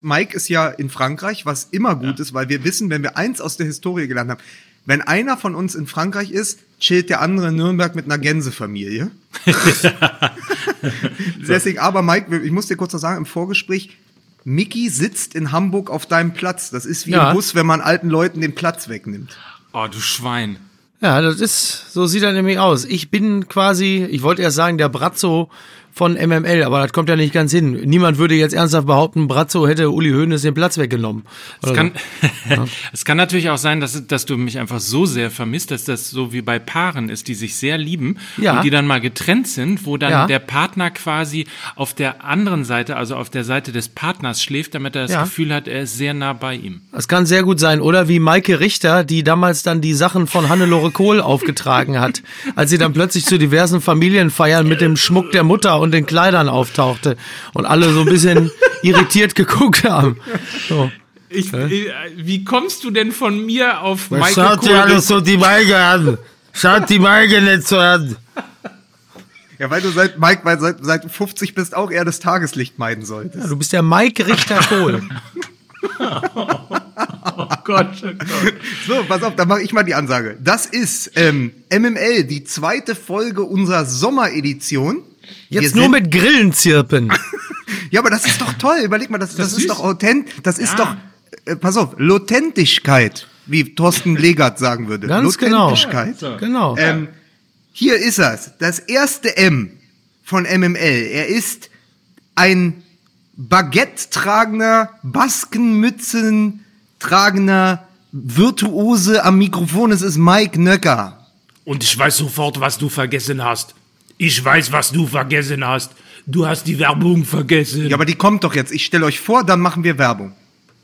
Mike ist ja in Frankreich, was immer gut ja. ist, weil wir wissen, wenn wir eins aus der Historie gelernt haben, wenn einer von uns in Frankreich ist, chillt der andere in Nürnberg mit einer Gänsefamilie. Deswegen, aber Mike, ich muss dir kurz noch sagen, im Vorgespräch, Mickey sitzt in Hamburg auf deinem Platz. Das ist wie ja. im Bus, wenn man alten Leuten den Platz wegnimmt. Oh, du Schwein. Ja, das ist, so sieht er nämlich aus. Ich bin quasi, ich wollte erst sagen, der Brazzo von MML, aber das kommt ja nicht ganz hin. Niemand würde jetzt ernsthaft behaupten, Brazzo hätte Uli Hoeneß den Platz weggenommen. Es kann, so. es kann natürlich auch sein, dass, dass du mich einfach so sehr vermisst, dass das so wie bei Paaren ist, die sich sehr lieben ja. und die dann mal getrennt sind, wo dann ja. der Partner quasi auf der anderen Seite, also auf der Seite des Partners schläft, damit er das ja. Gefühl hat, er ist sehr nah bei ihm. Das kann sehr gut sein. Oder wie Maike Richter, die damals dann die Sachen von Hannelore Kohl aufgetragen hat, als sie dann plötzlich zu diversen Familienfeiern mit dem Schmuck der Mutter und den Kleidern auftauchte und alle so ein bisschen irritiert geguckt haben. So. Ich, äh, wie kommst du denn von mir auf Michael Schaut dir alles so die Maike an. Schaut die Maike nicht so an. Ja, weil du seit Mike, weil seit, seit 50 bist, auch eher das Tageslicht meiden solltest. Ja, du bist der Mike Richter Kohl. oh Gott, oh Gott. So, pass auf, dann mache ich mal die Ansage. Das ist ähm, MML, die zweite Folge unserer Sommeredition. Jetzt nur mit Grillen zirpen. ja, aber das ist doch toll. Überleg mal, das, das, das ist doch authent, das ist ja. doch, äh, pass auf, Lotentigkeit, wie Thorsten Legert sagen würde. Ganz genau. Ja, genau. Ähm, hier ist es. Das erste M von MML. Er ist ein Baguette tragender, Baskenmützen tragender Virtuose am Mikrofon. Es ist Mike Nöcker. Und ich weiß sofort, was du vergessen hast. Ich weiß, was du vergessen hast. Du hast die Werbung vergessen. Ja, aber die kommt doch jetzt. Ich stelle euch vor, dann machen wir Werbung.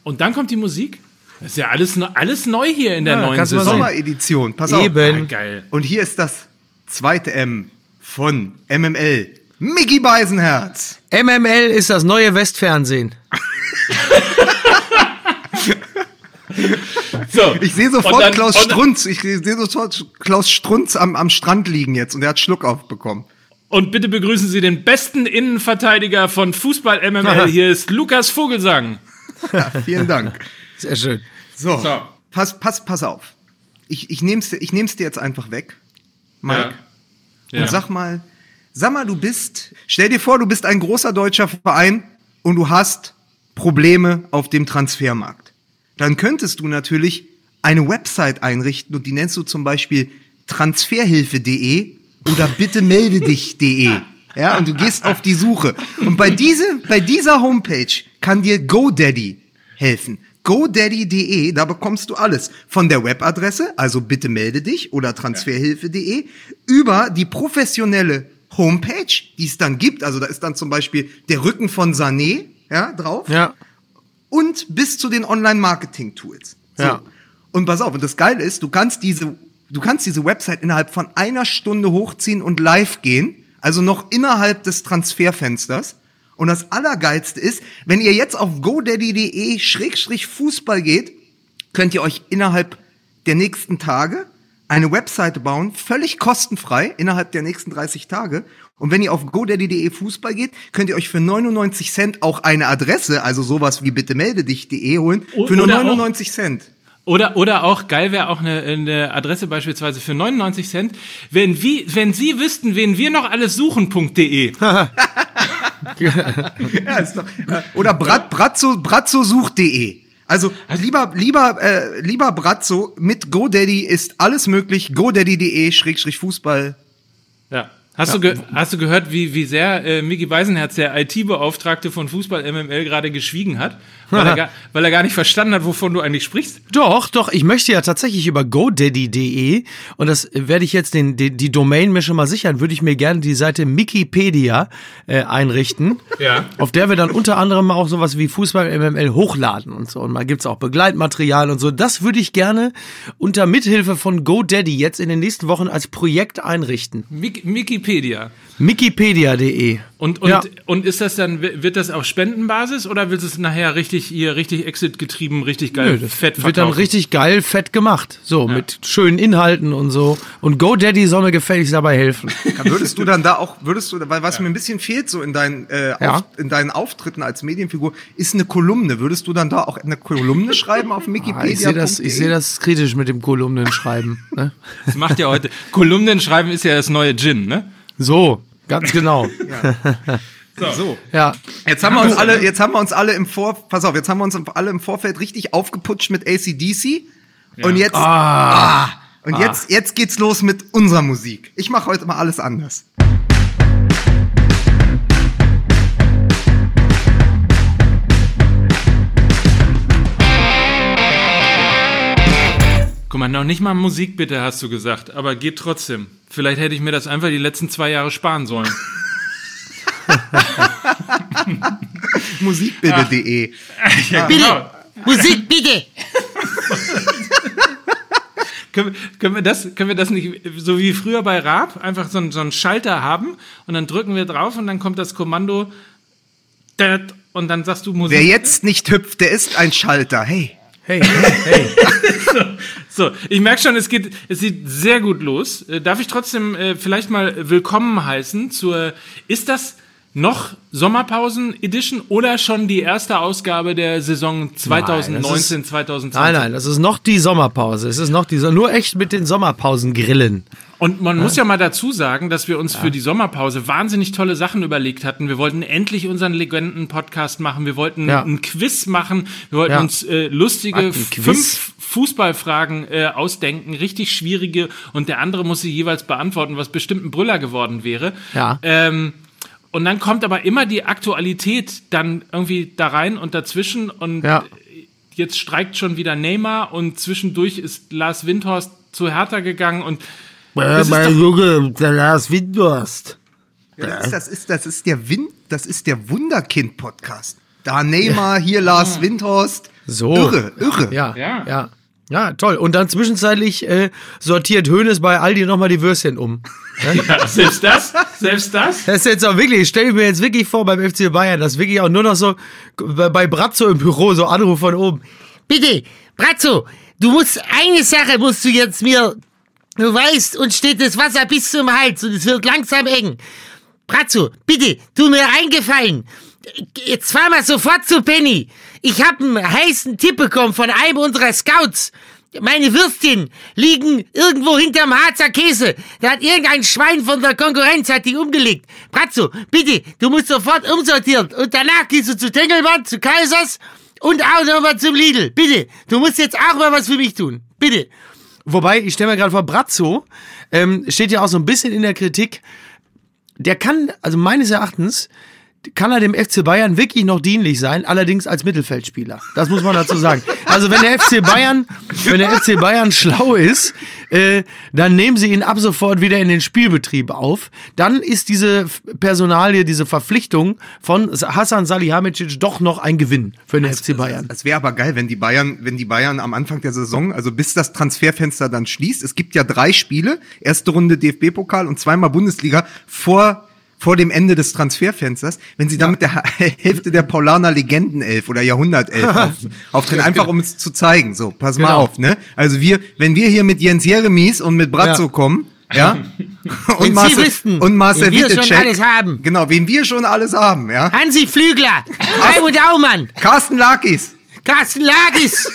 Und dann kommt die Musik? Das ist ja alles, alles neu hier in der ja, neuen Saison. Sommeredition. Pass Eben. auf. Ah, geil. Und hier ist das zweite M von MML. Mickey Beisenherz. MML ist das neue Westfernsehen. so. Ich sehe sofort dann, Klaus Strunz. Ich sehe sofort Klaus Strunz am, am Strand liegen jetzt und er hat Schluck aufbekommen. Und bitte begrüßen Sie den besten Innenverteidiger von Fußball MML. Hier ist Lukas Vogelsang. Ja, vielen Dank. Sehr schön. So, so. Pass, pass, pass auf. Ich, ich nehme es ich nehm's dir jetzt einfach weg, Mike. Ja. Ja. Und sag mal, sag mal, du bist, stell dir vor, du bist ein großer deutscher Verein und du hast Probleme auf dem Transfermarkt dann könntest du natürlich eine Website einrichten und die nennst du zum Beispiel transferhilfe.de oder bitte melde dich.de. Ja, und du gehst auf die Suche. Und bei, diese, bei dieser Homepage kann dir GoDaddy helfen. GoDaddy.de, da bekommst du alles. Von der Webadresse, also bitte melde dich oder transferhilfe.de, über die professionelle Homepage, die es dann gibt. Also da ist dann zum Beispiel der Rücken von Sané, ja, drauf. Ja und bis zu den Online-Marketing-Tools. So. Ja. Und pass auf, und das Geile ist, du kannst diese, du kannst diese Website innerhalb von einer Stunde hochziehen und live gehen, also noch innerhalb des Transferfensters. Und das Allergeilste ist, wenn ihr jetzt auf godaddy.de Schrägstrich Fußball geht, könnt ihr euch innerhalb der nächsten Tage eine Webseite bauen, völlig kostenfrei, innerhalb der nächsten 30 Tage. Und wenn ihr auf godaddy.de Fußball geht, könnt ihr euch für 99 Cent auch eine Adresse, also sowas wie bitte melde dich.de holen, für nur 99 Cent. Oder, oder auch, geil wäre auch eine, eine Adresse beispielsweise für 99 Cent, wenn, wie, wenn Sie wüssten, wen wir noch alles suchen.de. ja, ist doch, äh, oder brat, bratzo, bratzosucht.de. Also lieber, lieber, äh, lieber Bratzo, mit GoDaddy ist alles möglich. GoDaddy.de Schrägstrich Fußball. Ja. Hast, ja. du hast du gehört, wie, wie sehr äh, Micky Beisenherz, der IT-Beauftragte von Fußball MML, gerade geschwiegen hat? Weil er, gar, weil er gar nicht verstanden hat, wovon du eigentlich sprichst? Doch, doch. Ich möchte ja tatsächlich über GoDaddy.de und das werde ich jetzt den, die, die Domain mir schon mal sichern, würde ich mir gerne die Seite Wikipedia äh, einrichten. Ja. Auf der wir dann unter anderem auch sowas wie Fußball MML hochladen und so. Und mal gibt's auch Begleitmaterial und so. Das würde ich gerne unter Mithilfe von GoDaddy jetzt in den nächsten Wochen als Projekt einrichten. Wikipedia. Wikipedia.de Und, und, ja. und ist das dann, wird das auf Spendenbasis oder wird es nachher richtig, ihr richtig Exit getrieben, richtig geil Nö, fett verkaufen? Wird dann richtig geil fett gemacht. So, ja. mit schönen Inhalten und so. Und GoDaddy soll mir gefälligst dabei helfen. Ja, würdest du dann da auch, würdest du, weil was mir ein bisschen fehlt so in deinen, äh, auf, in deinen Auftritten als Medienfigur, ist eine Kolumne. Würdest du dann da auch eine Kolumne schreiben auf Wikipedia? Ah, ich sehe das, ich sehe das kritisch mit dem Kolumnenschreiben. ne? Das macht ja heute, Kolumnenschreiben ist ja das neue Gin, ne? So, Ganz genau. ja. So. so. Ja. Jetzt haben wir uns alle, jetzt haben wir uns alle im Vor, pass auf, jetzt haben wir uns alle im Vorfeld richtig aufgeputscht mit ACDC. Ja. Und jetzt, ah. ah und ah. jetzt, jetzt geht's los mit unserer Musik. Ich mache heute mal alles anders. Guck mal, noch nicht mal Musik bitte, hast du gesagt, aber geht trotzdem. Vielleicht hätte ich mir das einfach die letzten zwei Jahre sparen sollen. Musikbitte.de. Ja, bitte! Genau. Musik bitte! können, können, wir das, können wir das nicht so wie früher bei Raab einfach so, so einen Schalter haben und dann drücken wir drauf und dann kommt das Kommando und dann sagst du Musik. Wer jetzt nicht hüpft, der ist ein Schalter. Hey. Hey, hey, hey. so, so, ich merke schon, es geht, es sieht sehr gut los. Äh, darf ich trotzdem äh, vielleicht mal willkommen heißen zur, ist das noch Sommerpausen-Edition oder schon die erste Ausgabe der Saison 2019, nein, 2020? Nein, nein, das ist noch die Sommerpause. Es ist noch die, nur echt mit den Sommerpausen grillen. Und man ja. muss ja mal dazu sagen, dass wir uns ja. für die Sommerpause wahnsinnig tolle Sachen überlegt hatten. Wir wollten endlich unseren Legenden-Podcast machen. Wir wollten ja. ein Quiz machen. Wir wollten uns äh, lustige fünf Fußballfragen äh, ausdenken, richtig schwierige. Und der andere muss sie jeweils beantworten, was bestimmt ein Brüller geworden wäre. Ja. Ähm, und dann kommt aber immer die Aktualität dann irgendwie da rein und dazwischen. Und ja. jetzt streikt schon wieder Neymar und zwischendurch ist Lars Windhorst zu Hertha gegangen und äh, mein Junge, der Lars Windhorst. Ja, das, ist, das, ist, das, ist der Wind, das ist der Wunderkind-Podcast. Da Neymar, hier Lars Windhorst. So. Irre, irre. Ja, ja. ja. Ja, toll. Und dann zwischenzeitlich äh, sortiert Hönes bei Aldi nochmal die Würstchen um. Ja, selbst das? Selbst das? Das ist jetzt auch wirklich, ich stelle mir jetzt wirklich vor beim FC Bayern, das wirklich auch nur noch so bei Brazzo im Büro, so Anruf von oben. Bitte, Brazzo, du musst, eine Sache musst du jetzt mir Du weißt, uns steht das Wasser bis zum Hals und es wird langsam eng. Bratzo, bitte, tu mir eingefallen. Jetzt fahr mal sofort zu Penny. Ich hab einen heißen Tipp bekommen von einem unserer Scouts. Meine Würstchen liegen irgendwo hinterm Harzer Käse. Da hat irgendein Schwein von der Konkurrenz hat die umgelegt. Bratzo, bitte, du musst sofort umsortieren. Und danach gehst du zu Tengelmann, zu Kaisers und auch nochmal zum Lidl. Bitte, du musst jetzt auch mal was für mich tun. Bitte. Wobei, ich stelle mir gerade vor, Brazzo ähm, steht ja auch so ein bisschen in der Kritik. Der kann, also meines Erachtens, kann er dem FC Bayern wirklich noch dienlich sein, allerdings als Mittelfeldspieler. Das muss man dazu sagen. Also wenn der FC Bayern, wenn der FC Bayern schlau ist, äh, dann nehmen sie ihn ab sofort wieder in den Spielbetrieb auf. Dann ist diese Personalie, diese Verpflichtung von Hassan Salihamidzic doch noch ein Gewinn für den FC Bayern. Es wäre aber geil, wenn die Bayern, wenn die Bayern am Anfang der Saison, also bis das Transferfenster dann schließt, es gibt ja drei Spiele, erste Runde DFB-Pokal und zweimal Bundesliga vor vor dem Ende des Transferfensters, wenn sie ja. mit der Hälfte der Paulaner Legendenelf oder Jahrhundertelf auf, auftreten, einfach um es zu zeigen. So, pass genau. mal auf, ne? Also wir, wenn wir hier mit Jens Jeremies und mit Brazzo ja. kommen, ja, und Marcel, wissen, und Marcel wir schon alles haben. Genau, wen wir schon alles haben, ja. Hansi Flügler, Raimund Aumann, Carsten Lakis. Carsten Lagis.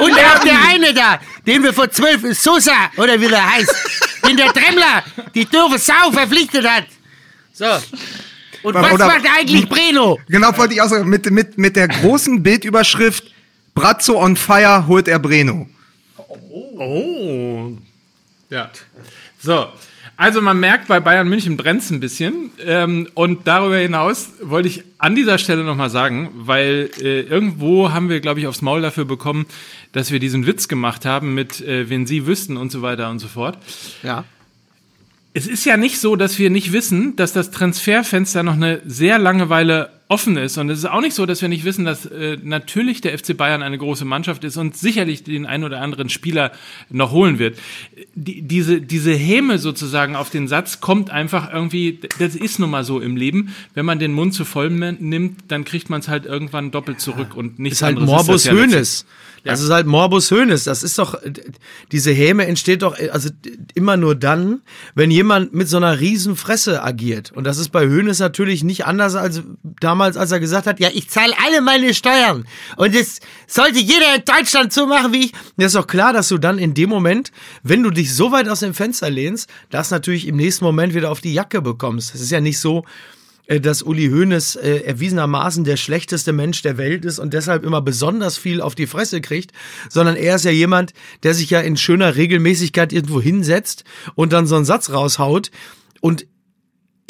und auch der eine da, den wir vor zwölf, Sosa, oder wie der heißt, den der Tremmler, die doofe Sau verpflichtet hat. So. Und was Oder, macht eigentlich Breno? Genau, wollte ich auch sagen, mit, mit, mit der großen Bildüberschrift Brazzo on fire holt er Breno. Oh. oh. Ja. So. Also man merkt, bei Bayern München brennt es ein bisschen. Ähm, und darüber hinaus wollte ich an dieser Stelle nochmal sagen, weil äh, irgendwo haben wir, glaube ich, aufs Maul dafür bekommen, dass wir diesen Witz gemacht haben mit, äh, wenn Sie wüssten und so weiter und so fort. Ja es ist ja nicht so, dass wir nicht wissen, dass das Transferfenster noch eine sehr lange Weile offen ist. Und es ist auch nicht so, dass wir nicht wissen, dass äh, natürlich der FC Bayern eine große Mannschaft ist und sicherlich den einen oder anderen Spieler noch holen wird. Die, diese, diese Häme sozusagen auf den Satz kommt einfach irgendwie, das ist nun mal so im Leben. Wenn man den Mund zu voll nimmt, dann kriegt man es halt irgendwann doppelt zurück und nichts ist halt anderes. Morbus ist Hönes. Ja. Das ist halt Morbus Hönes. Das ist doch, diese Häme entsteht doch, also immer nur dann, wenn jemand mit so einer riesen Fresse agiert. Und das ist bei Hönes natürlich nicht anders als damals, als er gesagt hat, ja, ich zahle alle meine Steuern. Und es sollte jeder in Deutschland so machen wie ich. Das ist doch klar, dass du dann in dem Moment, wenn du dich so weit aus dem Fenster lehnst, das natürlich im nächsten Moment wieder auf die Jacke bekommst. Es ist ja nicht so, dass Uli Hoeneß äh, erwiesenermaßen der schlechteste Mensch der Welt ist und deshalb immer besonders viel auf die Fresse kriegt, sondern er ist ja jemand, der sich ja in schöner Regelmäßigkeit irgendwo hinsetzt und dann so einen Satz raushaut und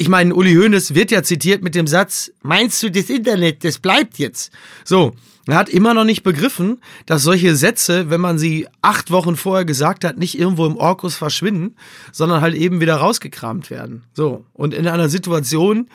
ich meine, Uli Hoeneß wird ja zitiert mit dem Satz, meinst du das Internet, das bleibt jetzt? So, er hat immer noch nicht begriffen, dass solche Sätze, wenn man sie acht Wochen vorher gesagt hat, nicht irgendwo im Orkus verschwinden, sondern halt eben wieder rausgekramt werden. So, und in einer Situation,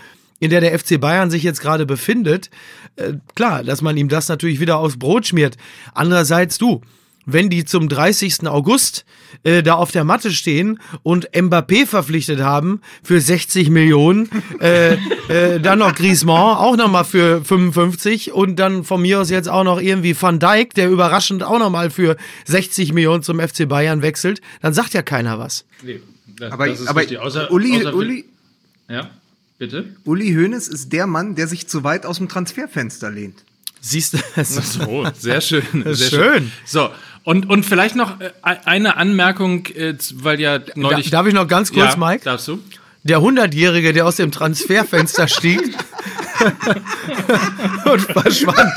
in der der FC Bayern sich jetzt gerade befindet, äh, klar, dass man ihm das natürlich wieder aufs Brot schmiert. Andererseits du, wenn die zum 30. August äh, da auf der Matte stehen und Mbappé verpflichtet haben für 60 Millionen, äh, äh, dann noch Griezmann auch nochmal für 55 und dann von mir aus jetzt auch noch irgendwie Van Dijk, der überraschend auch nochmal für 60 Millionen zum FC Bayern wechselt, dann sagt ja keiner was. Nee, das, aber das aber außer, Uli, außer Uli, ja? Bitte? Uli Hoeneß ist der Mann, der sich zu weit aus dem Transferfenster lehnt. Siehst du das? So, sehr schön. Sehr schön. schön. So, und, und vielleicht noch äh, eine Anmerkung, äh, weil ja neulich. Darf ich noch ganz kurz, ja, Mike? Darfst du? Der Hundertjährige, der aus dem Transferfenster stieg und verschwand.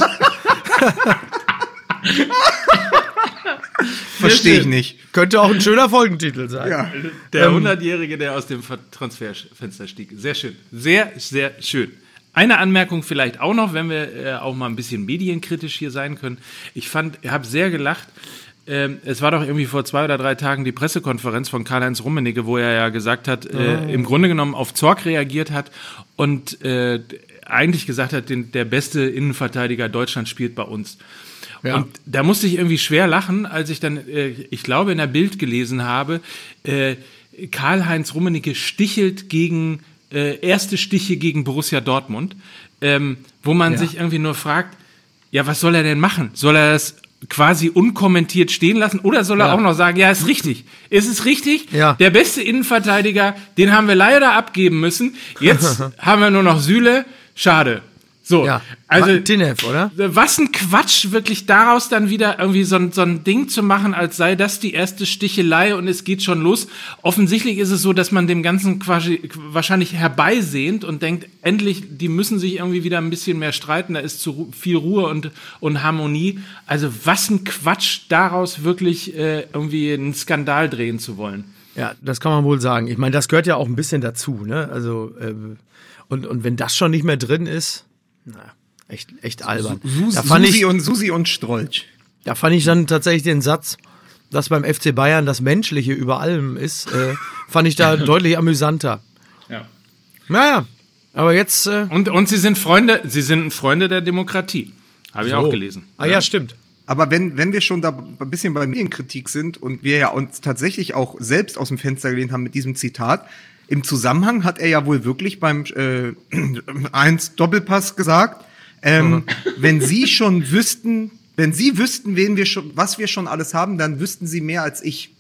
Verstehe ich nicht. Könnte auch ein schöner Folgentitel sein. Ja. Der ähm, Hundertjährige, der aus dem Transferfenster stieg. Sehr schön. Sehr, sehr schön. Eine Anmerkung vielleicht auch noch, wenn wir äh, auch mal ein bisschen medienkritisch hier sein können. Ich fand, ich habe sehr gelacht. Ähm, es war doch irgendwie vor zwei oder drei Tagen die Pressekonferenz von Karl-Heinz Rummenigge, wo er ja gesagt hat, äh, oh. im Grunde genommen auf Zorg reagiert hat und äh, eigentlich gesagt hat, den, der beste Innenverteidiger Deutschlands spielt bei uns. Ja. Und da musste ich irgendwie schwer lachen, als ich dann, äh, ich glaube, in der Bild gelesen habe, äh, Karl-Heinz Rummenigge stichelt gegen, äh, erste Stiche gegen Borussia Dortmund, ähm, wo man ja. sich irgendwie nur fragt, ja, was soll er denn machen? Soll er das quasi unkommentiert stehen lassen oder soll er ja. auch noch sagen, ja, ist richtig. Ist es richtig? Ja. Der beste Innenverteidiger, den haben wir leider abgeben müssen. Jetzt haben wir nur noch Süle. Schade. So, ja. also Martinez, oder? Was ein Quatsch, wirklich daraus dann wieder irgendwie so ein, so ein Ding zu machen, als sei das die erste Stichelei und es geht schon los. Offensichtlich ist es so, dass man dem Ganzen quasi wahrscheinlich herbeisehnt und denkt, endlich, die müssen sich irgendwie wieder ein bisschen mehr streiten, da ist zu viel Ruhe und, und Harmonie. Also was ein Quatsch, daraus wirklich äh, irgendwie einen Skandal drehen zu wollen. Ja, das kann man wohl sagen. Ich meine, das gehört ja auch ein bisschen dazu, ne? Also, äh, und, und wenn das schon nicht mehr drin ist, na, echt, echt albern. Su da fand Susi, ich, und, Susi und Strolch. Da fand ich dann tatsächlich den Satz, dass beim FC Bayern das Menschliche über allem ist, äh, fand ich da deutlich amüsanter. Ja. Naja, aber jetzt. Äh und, und sie sind Freunde, sie sind Freunde der Demokratie. Habe ich so. auch gelesen. Ah ja, stimmt. Aber wenn, wenn wir schon da ein bisschen bei Medienkritik sind und wir ja uns tatsächlich auch selbst aus dem Fenster gelehnt haben mit diesem Zitat, im Zusammenhang hat er ja wohl wirklich beim äh, 1 Doppelpass gesagt, ähm, mhm. wenn Sie schon wüssten, wenn Sie wüssten, wen wir schon, was wir schon alles haben, dann wüssten Sie mehr als ich.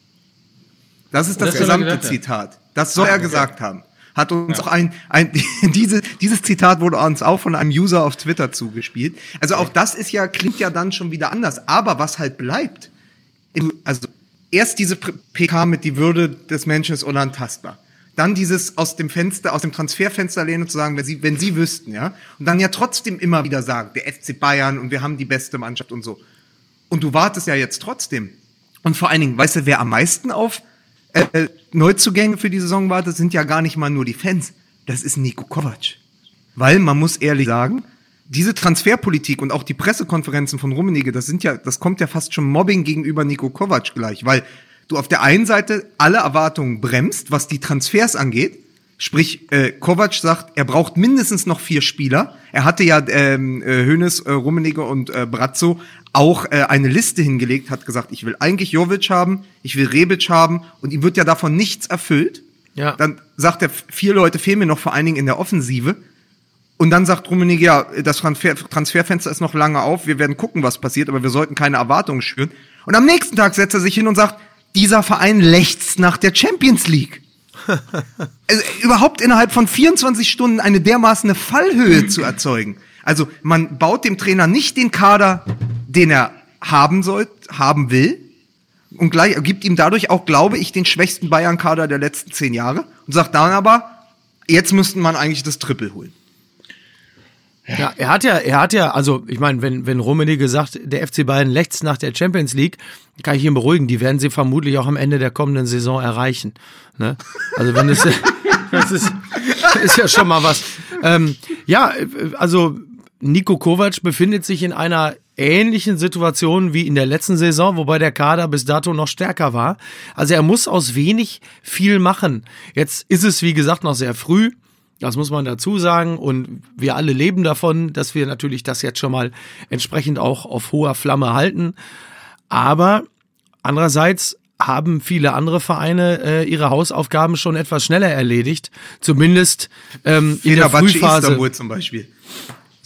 Das ist das, das gesamte Zitat. Das soll ah, er gesagt okay. haben. Hat uns ja. auch ein, ein diese, dieses Zitat wurde uns auch von einem User auf Twitter zugespielt. Also auch das ist ja, klingt ja dann schon wieder anders. Aber was halt bleibt, also erst diese PK mit die Würde des Menschen ist unantastbar dann dieses aus dem Fenster, aus dem Transferfenster lehnen zu sagen, wenn sie, wenn sie wüssten, ja, und dann ja trotzdem immer wieder sagen, der FC Bayern und wir haben die beste Mannschaft und so. Und du wartest ja jetzt trotzdem. Und vor allen Dingen, weißt du, wer am meisten auf äh, Neuzugänge für die Saison wartet, sind ja gar nicht mal nur die Fans. Das ist Nico Kovac. Weil man muss ehrlich sagen, diese Transferpolitik und auch die Pressekonferenzen von Rummenigge, das sind ja, das kommt ja fast schon Mobbing gegenüber Nico Kovac gleich, weil du auf der einen Seite alle Erwartungen bremst, was die Transfers angeht, Sprich, äh, Kovac sagt, er braucht mindestens noch vier Spieler. Er hatte ja ähm, äh, Hönes, äh, Rummenigge und äh, Brazzo auch äh, eine Liste hingelegt, hat gesagt, ich will eigentlich Jovic haben, ich will Rebic haben und ihm wird ja davon nichts erfüllt. Ja. Dann sagt er, vier Leute fehlen mir noch vor allen Dingen in der Offensive. Und dann sagt Rummenigge, ja, das Transfer Transferfenster ist noch lange auf, wir werden gucken, was passiert, aber wir sollten keine Erwartungen schüren. Und am nächsten Tag setzt er sich hin und sagt, dieser Verein lechzt nach der Champions League. also, überhaupt innerhalb von 24 Stunden eine dermaßen Fallhöhe zu erzeugen. Also man baut dem Trainer nicht den Kader, den er haben soll, haben will, und gleich, gibt ihm dadurch auch, glaube ich, den schwächsten Bayern-Kader der letzten zehn Jahre und sagt dann aber, jetzt müsste man eigentlich das Triple holen. Ja. er hat ja, er hat ja, also ich meine, wenn, wenn Rummenigge sagt, der FC Bayern lechzt nach der Champions League, kann ich ihn beruhigen, die werden sie vermutlich auch am Ende der kommenden Saison erreichen. Ne? Also wenn es das ist, ist ja schon mal was. Ähm, ja, also Nico Kovac befindet sich in einer ähnlichen Situation wie in der letzten Saison, wobei der Kader bis dato noch stärker war. Also er muss aus wenig viel machen. Jetzt ist es, wie gesagt, noch sehr früh. Das muss man dazu sagen. Und wir alle leben davon, dass wir natürlich das jetzt schon mal entsprechend auch auf hoher Flamme halten. Aber andererseits haben viele andere Vereine äh, ihre Hausaufgaben schon etwas schneller erledigt. Zumindest ähm, in der Frühphase. Istanbul zum Beispiel.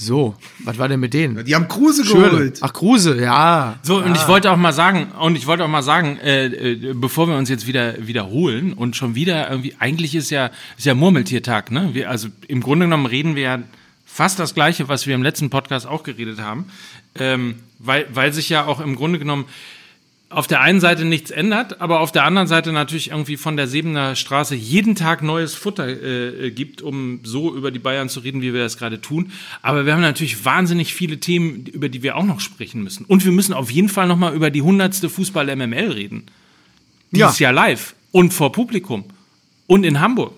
So, was war denn mit denen? Die haben Kruse geholt. Ach, Kruse, ja. So, und ah. ich wollte auch mal sagen, und ich wollte auch mal sagen, äh, äh, bevor wir uns jetzt wieder wiederholen und schon wieder irgendwie, eigentlich ist ja, ist ja Murmeltiertag, ne? Wir, also im Grunde genommen reden wir ja fast das Gleiche, was wir im letzten Podcast auch geredet haben, ähm, weil, weil sich ja auch im Grunde genommen auf der einen Seite nichts ändert, aber auf der anderen Seite natürlich irgendwie von der Sebener Straße jeden Tag neues Futter äh, gibt, um so über die Bayern zu reden, wie wir das gerade tun. Aber wir haben natürlich wahnsinnig viele Themen, über die wir auch noch sprechen müssen. Und wir müssen auf jeden Fall nochmal über die hundertste Fußball-MML reden. Dieses ja. Jahr live und vor Publikum und in Hamburg.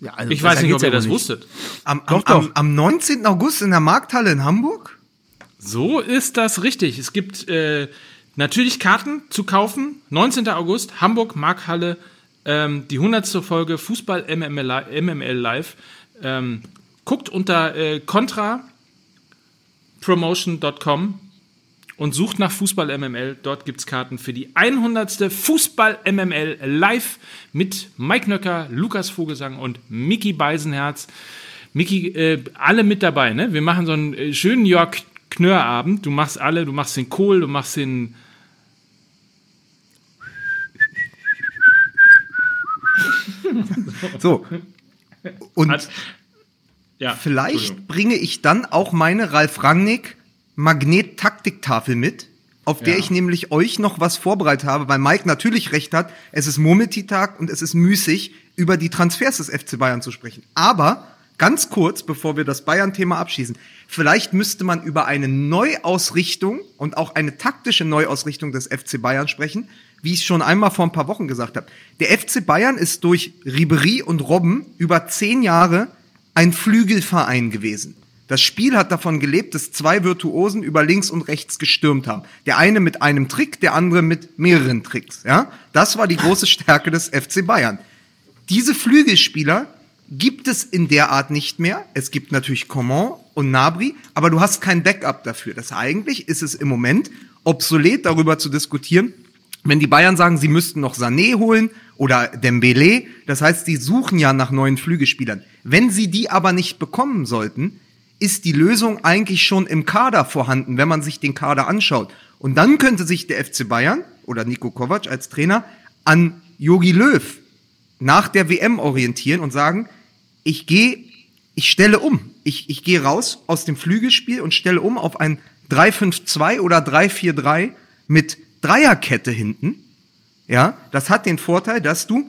Ja, also ich weiß nicht, ob ihr das nicht. wusstet. Am, am, doch, doch. Am, am 19. August in der Markthalle in Hamburg? So ist das richtig. Es gibt äh, Natürlich Karten zu kaufen. 19. August, Hamburg, Markhalle, ähm, die 100. Folge Fußball MML, MML Live. Ähm, guckt unter äh, contrapromotion.com und sucht nach Fußball MML. Dort gibt es Karten für die 100. Fußball MML Live mit Mike Nöcker, Lukas Vogelsang und Mickey Beisenherz. Mickey, äh, alle mit dabei, ne? Wir machen so einen äh, schönen Jörg Knörrabend. Du machst alle, du machst den Kohl, du machst den. So. Und Hat, ja, vielleicht bringe ich dann auch meine Ralf Rangnick Magnet-Taktiktafel mit, auf der ja. ich nämlich euch noch was vorbereitet habe, weil Mike natürlich recht hat, es ist Murmeltag und es ist müßig, über die Transfers des FC Bayern zu sprechen. Aber ganz kurz, bevor wir das Bayern-Thema abschließen, vielleicht müsste man über eine Neuausrichtung und auch eine taktische Neuausrichtung des FC Bayern sprechen, wie ich schon einmal vor ein paar Wochen gesagt habe. Der FC Bayern ist durch Ribery und Robben über zehn Jahre ein Flügelverein gewesen. Das Spiel hat davon gelebt, dass zwei Virtuosen über links und rechts gestürmt haben. Der eine mit einem Trick, der andere mit mehreren Tricks. Ja, das war die große Stärke des FC Bayern. Diese Flügelspieler gibt es in der Art nicht mehr. Es gibt natürlich Coman und Nabri, aber du hast kein Backup dafür. Das eigentlich ist es im Moment obsolet, darüber zu diskutieren, wenn die Bayern sagen, sie müssten noch Sané holen oder Dembele. Das heißt, sie suchen ja nach neuen Flügelspielern. Wenn sie die aber nicht bekommen sollten, ist die Lösung eigentlich schon im Kader vorhanden, wenn man sich den Kader anschaut. Und dann könnte sich der FC Bayern oder Nico Kovac als Trainer an Yogi Löw nach der WM orientieren und sagen, ich gehe, ich stelle um. Ich, ich gehe raus aus dem Flügelspiel und stelle um auf ein 3-5-2 oder 3-4-3 mit Dreierkette hinten. Ja, das hat den Vorteil, dass du,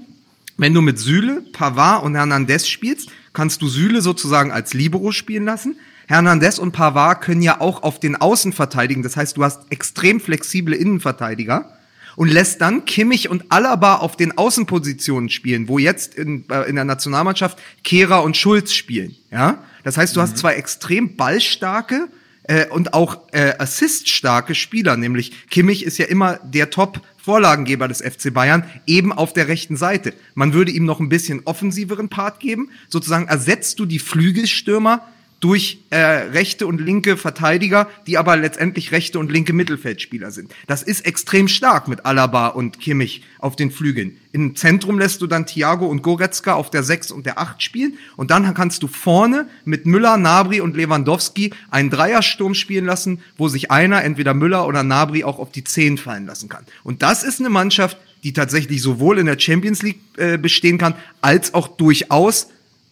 wenn du mit Süle, Pavard und Hernandez spielst, kannst du Süle sozusagen als Libero spielen lassen. Hernandez und Pavard können ja auch auf den Außen verteidigen. Das heißt, du hast extrem flexible Innenverteidiger und lässt dann Kimmich und Alaba auf den Außenpositionen spielen, wo jetzt in, äh, in der Nationalmannschaft Kehrer und Schulz spielen. Ja, das heißt, du mhm. hast zwei extrem ballstarke äh, und auch äh, assiststarke Spieler, nämlich Kimmich ist ja immer der Top Vorlagengeber des FC Bayern, eben auf der rechten Seite. Man würde ihm noch ein bisschen offensiveren Part geben. Sozusagen ersetzt du die Flügelstürmer durch äh, rechte und linke Verteidiger, die aber letztendlich rechte und linke Mittelfeldspieler sind. Das ist extrem stark mit Alaba und Kimmich auf den Flügeln. Im Zentrum lässt du dann Thiago und Goretzka auf der 6 und der 8 spielen und dann kannst du vorne mit Müller, Nabri und Lewandowski einen Dreiersturm spielen lassen, wo sich einer, entweder Müller oder Nabri, auch auf die 10 fallen lassen kann. Und das ist eine Mannschaft, die tatsächlich sowohl in der Champions League äh, bestehen kann, als auch durchaus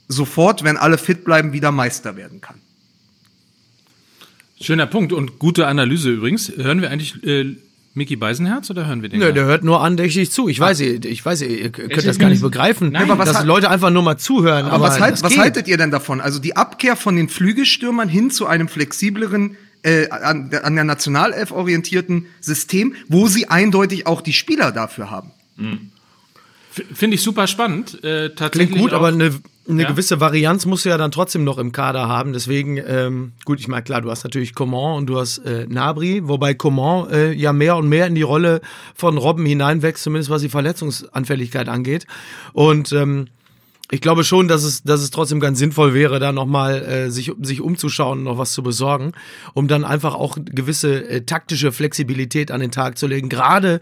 sofort, wenn alle fit bleiben, wieder Meister werden kann. Schöner Punkt und gute Analyse übrigens. Hören wir eigentlich äh, Mickey Beisenherz oder hören wir den? Nö, der hört nur andächtig zu. Ich weiß, ihr, ich weiß, ihr könnt das gar nicht begreifen, Nein, aber was dass Leute einfach nur mal zuhören. Aber, aber was, halt, was haltet ihr denn davon? Also die Abkehr von den Flügelstürmern hin zu einem flexibleren äh, an, an der Nationalelf orientierten System, wo sie eindeutig auch die Spieler dafür haben. Mhm. Finde ich super spannend. Äh, tatsächlich Klingt gut, aber eine, eine ja. gewisse Varianz musst du ja dann trotzdem noch im Kader haben. Deswegen, ähm, gut, ich meine, klar, du hast natürlich Coman und du hast äh, Nabri, wobei Coman äh, ja mehr und mehr in die Rolle von Robben hineinwächst, zumindest was die Verletzungsanfälligkeit angeht. Und ähm, ich glaube schon, dass es, dass es trotzdem ganz sinnvoll wäre, da nochmal äh, sich, sich umzuschauen und noch was zu besorgen, um dann einfach auch gewisse äh, taktische Flexibilität an den Tag zu legen. Gerade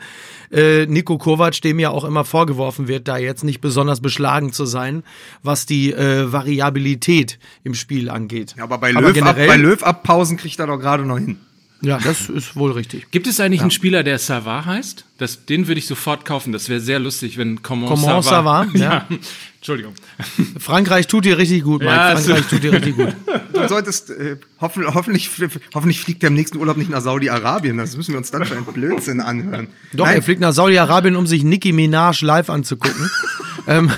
äh, Nico Kovac, dem ja auch immer vorgeworfen wird, da jetzt nicht besonders beschlagen zu sein, was die äh, Variabilität im Spiel angeht. Ja, aber bei Löw, aber ab, bei Löw Abpausen kriegt er doch gerade noch hin. Ja, das ist wohl richtig. Gibt es eigentlich ja. einen Spieler, der Savard heißt? Das, den würde ich sofort kaufen. Das wäre sehr lustig, wenn Coman, Coman Savard. Savard ja. ja. Entschuldigung. Frankreich tut dir richtig gut, Mike. Ja, Frankreich tut dir richtig gut. Du solltest, äh, hoffen, hoffentlich, hoffentlich fliegt er im nächsten Urlaub nicht nach Saudi-Arabien. Das müssen wir uns dann für einen Blödsinn anhören. Doch, Nein. er fliegt nach Saudi-Arabien, um sich Nicki Minaj live anzugucken. ähm.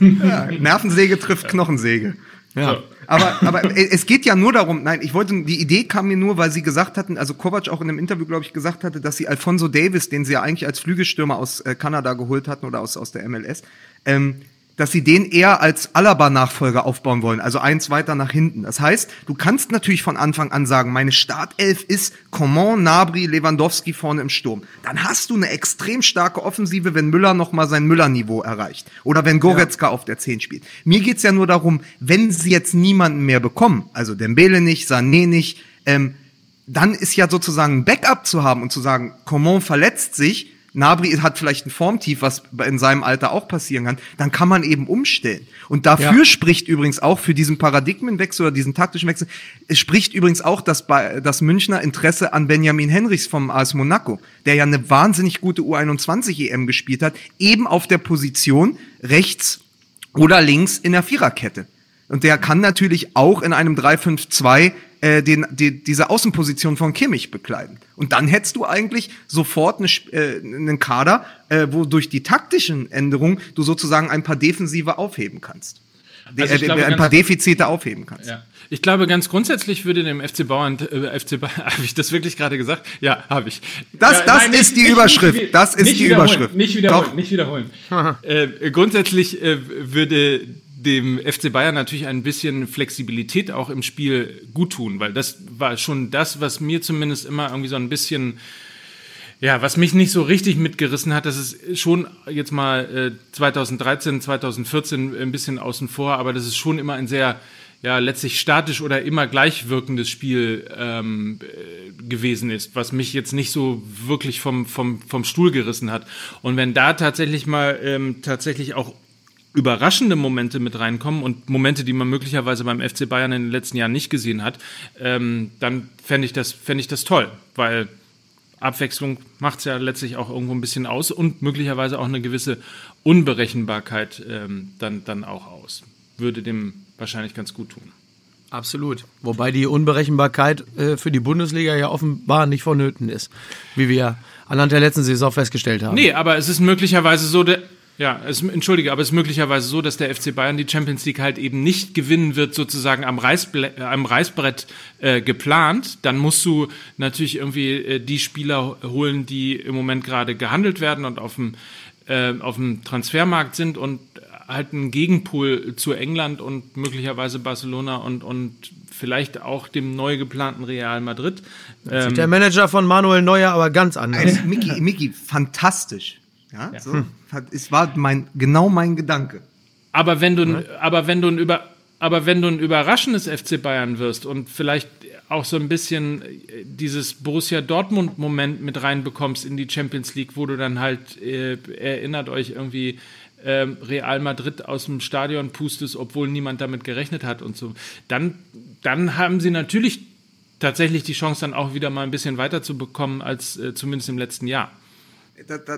ja, Nervensäge trifft Knochensäge. Ja. Aber, aber es geht ja nur darum, nein, ich wollte, die Idee kam mir nur, weil sie gesagt hatten, also Kovac auch in einem Interview, glaube ich, gesagt hatte, dass sie Alfonso Davis, den sie ja eigentlich als Flügelstürmer aus äh, Kanada geholt hatten oder aus, aus der MLS, ähm, dass sie den eher als Alaba-Nachfolger aufbauen wollen, also eins weiter nach hinten. Das heißt, du kannst natürlich von Anfang an sagen, meine Startelf ist Coman, Nabri, Lewandowski vorne im Sturm. Dann hast du eine extrem starke Offensive, wenn Müller nochmal sein Müller-Niveau erreicht. Oder wenn Goretzka ja. auf der 10 spielt. Mir geht's ja nur darum, wenn sie jetzt niemanden mehr bekommen, also Dembele nicht, Sané nicht, ähm, dann ist ja sozusagen ein Backup zu haben und zu sagen, Coman verletzt sich, Nabri hat vielleicht ein Formtief, was in seinem Alter auch passieren kann, dann kann man eben umstellen. Und dafür ja. spricht übrigens auch für diesen Paradigmenwechsel oder diesen taktischen Wechsel, es spricht übrigens auch das, das Münchner Interesse an Benjamin Henrichs vom AS Monaco, der ja eine wahnsinnig gute U21 EM gespielt hat, eben auf der Position rechts oder links in der Viererkette. Und der kann natürlich auch in einem 3-5-2 äh, den, die, diese Außenposition von Kimmich bekleiden. Und dann hättest du eigentlich sofort eine, äh, einen Kader, äh, wo durch die taktischen Änderungen du sozusagen ein paar Defensive aufheben kannst. Also äh, glaube, ein paar Defizite aufheben kannst. Ja. Ich glaube, ganz grundsätzlich würde dem FC Bauern, äh, FC Bayern, habe ich das wirklich gerade gesagt? Ja, habe ich. Das, ja, das nein, ist nicht, die Überschrift. Nicht, das ist die Überschrift. Nicht wiederholen, Doch. nicht wiederholen. äh, grundsätzlich äh, würde dem FC Bayern natürlich ein bisschen Flexibilität auch im Spiel gut tun, weil das war schon das, was mir zumindest immer irgendwie so ein bisschen ja, was mich nicht so richtig mitgerissen hat, das ist schon jetzt mal äh, 2013, 2014 ein bisschen außen vor, aber das ist schon immer ein sehr, ja, letztlich statisch oder immer gleichwirkendes Spiel ähm, äh, gewesen ist, was mich jetzt nicht so wirklich vom, vom, vom Stuhl gerissen hat. Und wenn da tatsächlich mal ähm, tatsächlich auch überraschende Momente mit reinkommen und Momente, die man möglicherweise beim FC Bayern in den letzten Jahren nicht gesehen hat, ähm, dann fände ich, das, fänd ich das toll, weil Abwechslung macht es ja letztlich auch irgendwo ein bisschen aus und möglicherweise auch eine gewisse Unberechenbarkeit ähm, dann, dann auch aus. Würde dem wahrscheinlich ganz gut tun. Absolut. Wobei die Unberechenbarkeit äh, für die Bundesliga ja offenbar nicht vonnöten ist, wie wir anhand der letzten Saison festgestellt haben. Nee, aber es ist möglicherweise so, der, ja, es, entschuldige, aber es ist möglicherweise so, dass der FC Bayern die Champions League halt eben nicht gewinnen wird, sozusagen am, Reißble äh, am Reißbrett äh, geplant. Dann musst du natürlich irgendwie äh, die Spieler holen, die im Moment gerade gehandelt werden und auf dem, äh, auf dem Transfermarkt sind und halt ein Gegenpol zu England und möglicherweise Barcelona und, und vielleicht auch dem neu geplanten Real Madrid. Ähm, der Manager von Manuel Neuer aber ganz anders. Also, Mickey, Mickey, fantastisch. Ja, ja. So, hm. es war mein, genau mein Gedanke. Aber wenn du, aber wenn du ein über, aber wenn du ein überraschendes FC Bayern wirst und vielleicht auch so ein bisschen äh, dieses Borussia Dortmund-Moment mit reinbekommst in die Champions League, wo du dann halt, äh, erinnert euch irgendwie, äh, Real Madrid aus dem Stadion pustest, obwohl niemand damit gerechnet hat und so, dann, dann haben sie natürlich tatsächlich die Chance, dann auch wieder mal ein bisschen weiter zu bekommen als äh, zumindest im letzten Jahr.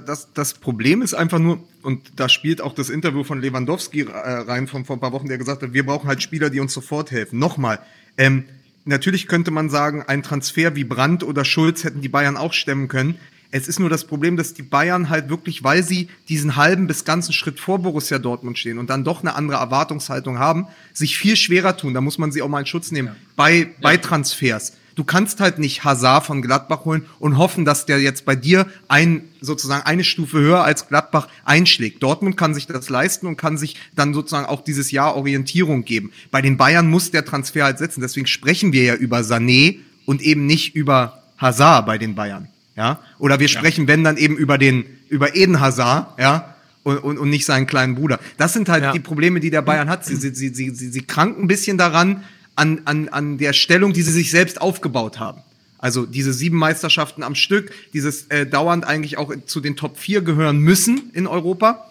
Das, das, Problem ist einfach nur, und da spielt auch das Interview von Lewandowski äh, rein von vor ein paar Wochen, der gesagt hat, wir brauchen halt Spieler, die uns sofort helfen. Nochmal, ähm, natürlich könnte man sagen, ein Transfer wie Brandt oder Schulz hätten die Bayern auch stemmen können. Es ist nur das Problem, dass die Bayern halt wirklich, weil sie diesen halben bis ganzen Schritt vor Borussia Dortmund stehen und dann doch eine andere Erwartungshaltung haben, sich viel schwerer tun. Da muss man sie auch mal in Schutz nehmen ja. bei, bei ja. Transfers. Du kannst halt nicht Hazard von Gladbach holen und hoffen, dass der jetzt bei dir ein, sozusagen eine Stufe höher als Gladbach einschlägt. Dortmund kann sich das leisten und kann sich dann sozusagen auch dieses Jahr Orientierung geben. Bei den Bayern muss der Transfer halt setzen. Deswegen sprechen wir ja über Sané und eben nicht über Hazard bei den Bayern. Ja? Oder wir sprechen, ja. wenn dann eben über den, über Eden Hazard, ja, und, und, und nicht seinen kleinen Bruder. Das sind halt ja. die Probleme, die der Bayern hat. Sie, sie, sie, sie, sie kranken ein bisschen daran, an, an, an der Stellung, die sie sich selbst aufgebaut haben. Also diese sieben Meisterschaften am Stück, dieses äh, dauernd eigentlich auch zu den Top 4 gehören müssen in Europa.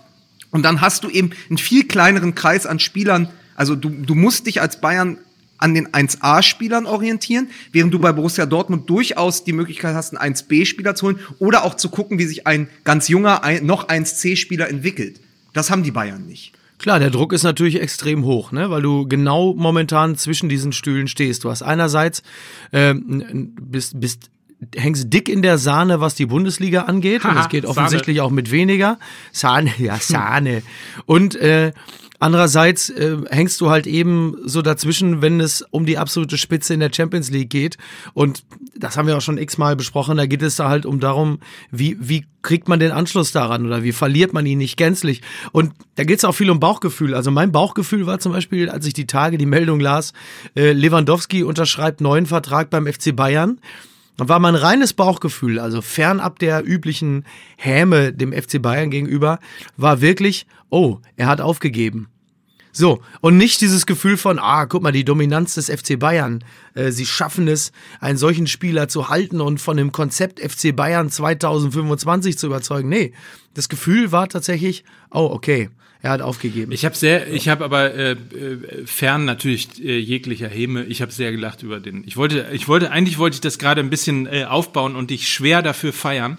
Und dann hast du eben einen viel kleineren Kreis an Spielern. Also du, du musst dich als Bayern an den 1A-Spielern orientieren, während du bei Borussia Dortmund durchaus die Möglichkeit hast, einen 1B-Spieler zu holen oder auch zu gucken, wie sich ein ganz junger, ein, noch 1C-Spieler entwickelt. Das haben die Bayern nicht. Klar, der Druck ist natürlich extrem hoch, ne? weil du genau momentan zwischen diesen Stühlen stehst. Du hast einerseits äh, bist, bist hängst dick in der Sahne, was die Bundesliga angeht. Haha, und es geht offensichtlich Sahne. auch mit weniger. Sahne, ja, Sahne. Und äh, Andererseits äh, hängst du halt eben so dazwischen, wenn es um die absolute Spitze in der Champions League geht. Und das haben wir auch schon x-mal besprochen. Da geht es da halt um darum, wie, wie kriegt man den Anschluss daran oder wie verliert man ihn nicht gänzlich. Und da geht es auch viel um Bauchgefühl. Also mein Bauchgefühl war zum Beispiel, als ich die Tage die Meldung las, äh, Lewandowski unterschreibt neuen Vertrag beim FC Bayern. Und war mein reines Bauchgefühl, also fernab der üblichen Häme dem FC Bayern gegenüber, war wirklich, oh, er hat aufgegeben. So, und nicht dieses Gefühl von, ah, guck mal, die Dominanz des FC Bayern. Äh, sie schaffen es, einen solchen Spieler zu halten und von dem Konzept FC Bayern 2025 zu überzeugen. Nee, das Gefühl war tatsächlich, oh, okay, er hat aufgegeben. Ich habe sehr, ich habe aber äh, äh, fern natürlich äh, jeglicher Häme. Ich habe sehr gelacht über den. Ich wollte, ich wollte, eigentlich wollte ich das gerade ein bisschen äh, aufbauen und dich schwer dafür feiern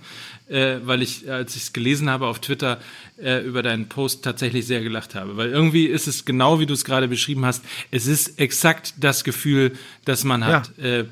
äh, weil ich, als ich es gelesen habe auf Twitter, äh, über deinen Post tatsächlich sehr gelacht habe. Weil irgendwie ist es genau, wie du es gerade beschrieben hast, es ist exakt das Gefühl, das man hat. Ja. Äh,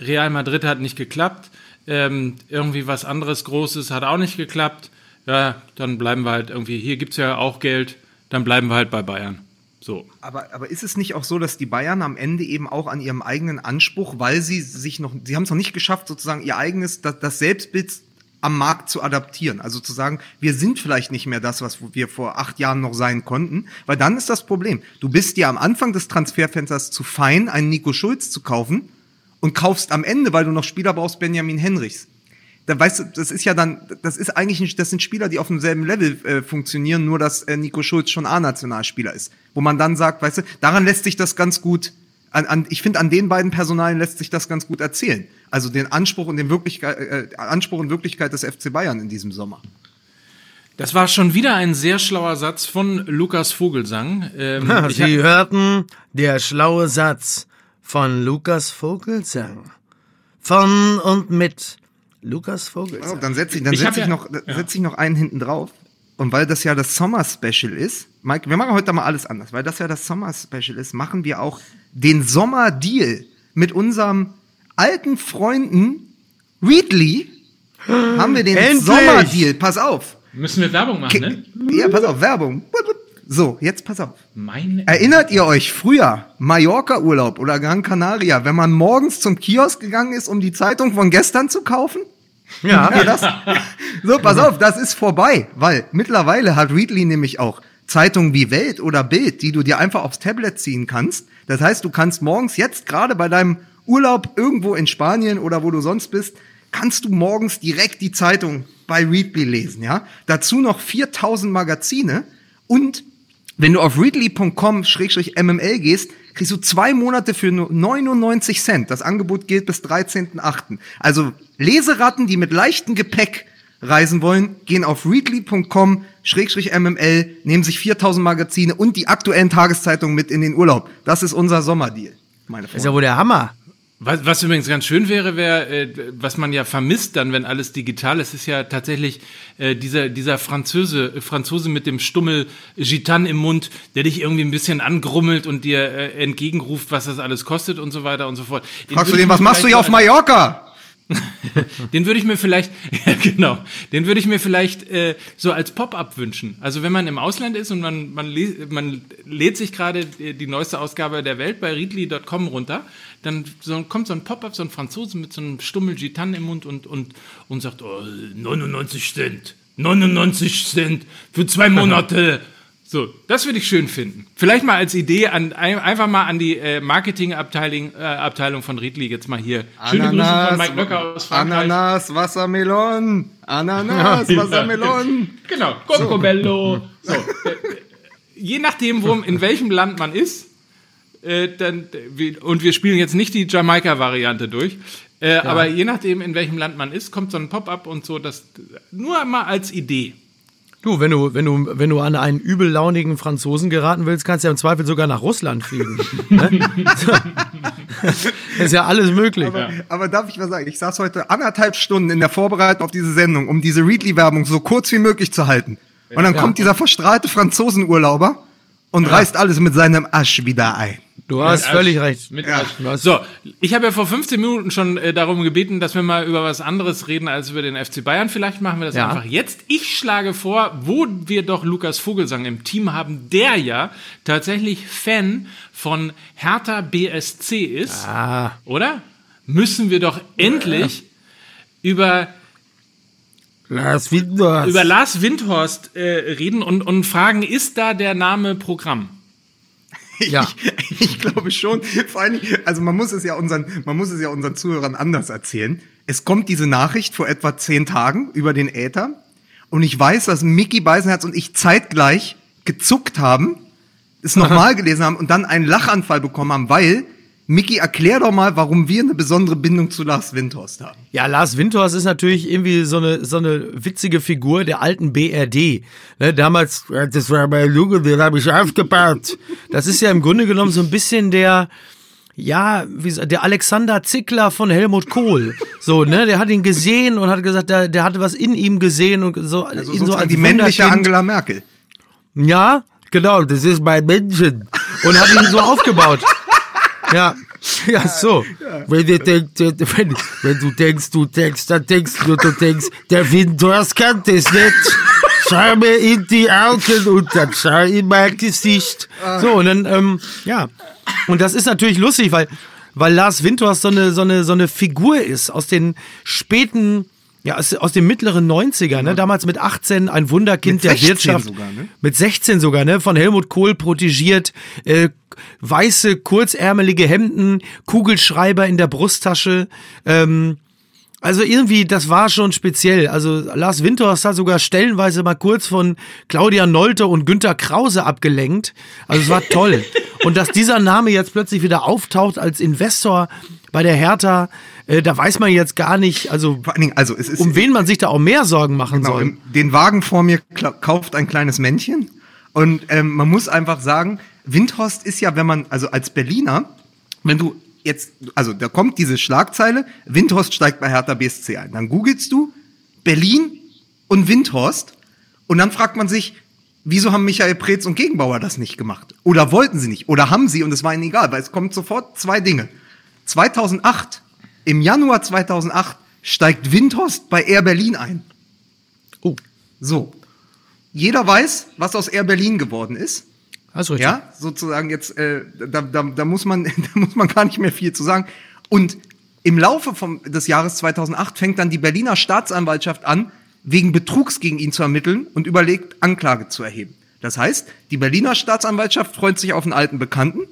Real Madrid hat nicht geklappt, ähm, irgendwie was anderes Großes hat auch nicht geklappt. Ja, dann bleiben wir halt irgendwie, hier gibt's ja auch Geld, dann bleiben wir halt bei Bayern. So. Aber, aber ist es nicht auch so, dass die Bayern am Ende eben auch an ihrem eigenen Anspruch, weil sie sich noch, sie haben es noch nicht geschafft, sozusagen ihr eigenes, das, das Selbstbild am Markt zu adaptieren. Also zu sagen, wir sind vielleicht nicht mehr das, was wir vor acht Jahren noch sein konnten, weil dann ist das Problem. Du bist ja am Anfang des Transferfensters zu fein, einen Nico Schulz zu kaufen und kaufst am Ende, weil du noch Spieler brauchst, Benjamin Henrichs. Da weißt du, das ist ja dann, das ist eigentlich nicht, das sind Spieler, die auf demselben Level äh, funktionieren, nur dass äh, Nico Schulz schon A-Nationalspieler ist. Wo man dann sagt, weißt du, daran lässt sich das ganz gut an, an, ich finde, an den beiden Personalien lässt sich das ganz gut erzählen. Also den Anspruch und den Wirklichkeit, äh, Anspruch und Wirklichkeit des FC Bayern in diesem Sommer. Das war schon wieder ein sehr schlauer Satz von Lukas Vogelsang. Ähm, Sie hörten der schlaue Satz von Lukas Vogelsang. Von und mit Lukas Vogelsang. Oh, dann setze ich, dann setz ich, ja, noch, ja. setz ich noch einen hinten drauf. Und weil das ja das Sommer-Special ist, Mike, wir machen heute mal alles anders, weil das ja das Sommer-Special ist, machen wir auch den Sommer-Deal mit unserem alten Freunden Readly. Haben wir den Sommer-Deal. Pass auf. Müssen wir Werbung machen, ne? Ja, pass auf, Werbung. So, jetzt pass auf. Meine Erinnert ihr euch früher, Mallorca-Urlaub oder Gran Canaria, wenn man morgens zum Kiosk gegangen ist, um die Zeitung von gestern zu kaufen? Ja. ja das, so, pass auf, das ist vorbei, weil mittlerweile hat Readly nämlich auch Zeitungen wie Welt oder Bild, die du dir einfach aufs Tablet ziehen kannst. Das heißt, du kannst morgens jetzt gerade bei deinem Urlaub irgendwo in Spanien oder wo du sonst bist, kannst du morgens direkt die Zeitung bei Readly lesen, ja? Dazu noch 4000 Magazine und wenn du auf readly.com-mml gehst, kriegst du zwei Monate für nur 99 Cent. Das Angebot gilt bis 13.8. Also Leseratten, die mit leichtem Gepäck reisen wollen, gehen auf readly.com-mml, nehmen sich 4000 Magazine und die aktuellen Tageszeitungen mit in den Urlaub. Das ist unser Sommerdeal, meine Freunde. Das ist ja wohl der Hammer. Was, was übrigens ganz schön wäre, wäre, äh, was man ja vermisst dann, wenn alles digital ist, ist ja tatsächlich äh, dieser, dieser Franzose, Franzose mit dem Stummel Gitan im Mund, der dich irgendwie ein bisschen angrummelt und dir äh, entgegenruft, was das alles kostet und so weiter und so fort. Den Fragst du den, was machst du hier auf Mallorca? den würde ich mir vielleicht, ja genau, den würde ich mir vielleicht äh, so als Pop-up wünschen. Also wenn man im Ausland ist und man, man, man lädt sich gerade die neueste Ausgabe der Welt bei readly.com runter, dann so, kommt so ein Pop-up, so ein Franzose mit so einem Stummel Gitan im Mund und, und, und sagt, oh, 99 Cent, 99 Cent für zwei Monate. So, das würde ich schön finden. Vielleicht mal als Idee an, einfach mal an die äh, Marketingabteilung äh, Abteilung von Riedli jetzt mal hier. Schöne Ananas, Grüße von Mike Löcker aus Frankreich. Ananas, Wassermelon. Ananas, Wassermelon. genau, Cocobello. So. so. Äh, je nachdem, wo, in welchem Land man ist, äh, dann, und wir spielen jetzt nicht die Jamaika-Variante durch, äh, ja. aber je nachdem, in welchem Land man ist, kommt so ein Pop-up und so, das nur mal als Idee. Du, wenn du, wenn du, wenn du an einen übellaunigen Franzosen geraten willst, kannst du ja im Zweifel sogar nach Russland fliegen. ne? ist ja alles möglich. Aber, aber, darf ich was sagen? Ich saß heute anderthalb Stunden in der Vorbereitung auf diese Sendung, um diese Readly-Werbung so kurz wie möglich zu halten. Und dann ja. kommt dieser verstrahlte Franzosenurlauber und ja. reißt alles mit seinem Asch wieder ein. Du hast völlig recht. Ja. So, ich habe ja vor 15 Minuten schon äh, darum gebeten, dass wir mal über was anderes reden als über den FC Bayern. Vielleicht machen wir das ja. einfach jetzt. Ich schlage vor, wo wir doch Lukas Vogelsang im Team haben, der ja tatsächlich Fan von Hertha BSC ist, ah. oder? Müssen wir doch endlich ja. über Lars Windhorst. über Lars Windhorst äh, reden und, und fragen, ist da der Name Programm? Ja. Ich, ich, glaube schon. Vor allem, also man muss es ja unseren, man muss es ja unseren Zuhörern anders erzählen. Es kommt diese Nachricht vor etwa zehn Tagen über den Äther. Und ich weiß, dass Mickey Beisenherz und ich zeitgleich gezuckt haben, es nochmal gelesen haben und dann einen Lachanfall bekommen haben, weil Mickey, erklär doch mal, warum wir eine besondere Bindung zu Lars Windhorst haben. Ja, Lars Windhorst ist natürlich irgendwie so eine, so eine witzige Figur der alten BRD. Ne, damals, das war mein Junge, den habe ich aufgebaut. Das ist ja im Grunde genommen so ein bisschen der, ja, wie, der Alexander Zickler von Helmut Kohl. So, ne, der hat ihn gesehen und hat gesagt, der, der hatte was in ihm gesehen und so. Also ihn so als die männliche Angela Merkel. Ja, genau, das ist mein Menschen. Und hat ihn so aufgebaut. Ja. Ja, so. Wenn, du denkst, wenn, wenn du denkst, du denkst, dann denkst du, du denkst, der Windhorst kann das nicht. Schau mir in die Augen und dann schau in mein Gesicht. So, und dann, ähm, ja. Und das ist natürlich lustig, weil, weil Lars Windhorst so eine, so eine, so eine Figur ist aus den späten ja, aus, aus dem mittleren 90er, ne? Damals mit 18 ein Wunderkind der Wirtschaft. Sogar, ne? Mit 16 sogar, ne? Von Helmut Kohl protegiert, äh, weiße, kurzärmelige Hemden, Kugelschreiber in der Brusttasche. Ähm, also irgendwie, das war schon speziell. Also Lars Windhorst hat sogar stellenweise mal kurz von Claudia Nolte und Günter Krause abgelenkt. Also es war toll. und dass dieser Name jetzt plötzlich wieder auftaucht als Investor bei der Hertha, äh, da weiß man jetzt gar nicht, also, Dingen, also es ist, um wen man sich da auch mehr Sorgen machen genau, soll. Den Wagen vor mir kauft ein kleines Männchen und ähm, man muss einfach sagen, Windhorst ist ja, wenn man, also als Berliner, wenn du jetzt, also da kommt diese Schlagzeile, Windhorst steigt bei Hertha BSC ein. Dann googelst du Berlin und Windhorst und dann fragt man sich, wieso haben Michael Preetz und Gegenbauer das nicht gemacht? Oder wollten sie nicht? Oder haben sie und es war ihnen egal, weil es kommt sofort zwei Dinge. 2008, im Januar 2008 steigt Windhorst bei Air Berlin ein. Oh. So. Jeder weiß, was aus Air Berlin geworden ist. Also ja, sozusagen jetzt, äh, da, da, da, muss man, da muss man gar nicht mehr viel zu sagen. Und im Laufe vom, des Jahres 2008 fängt dann die Berliner Staatsanwaltschaft an, wegen Betrugs gegen ihn zu ermitteln und überlegt, Anklage zu erheben. Das heißt, die Berliner Staatsanwaltschaft freut sich auf einen alten Bekannten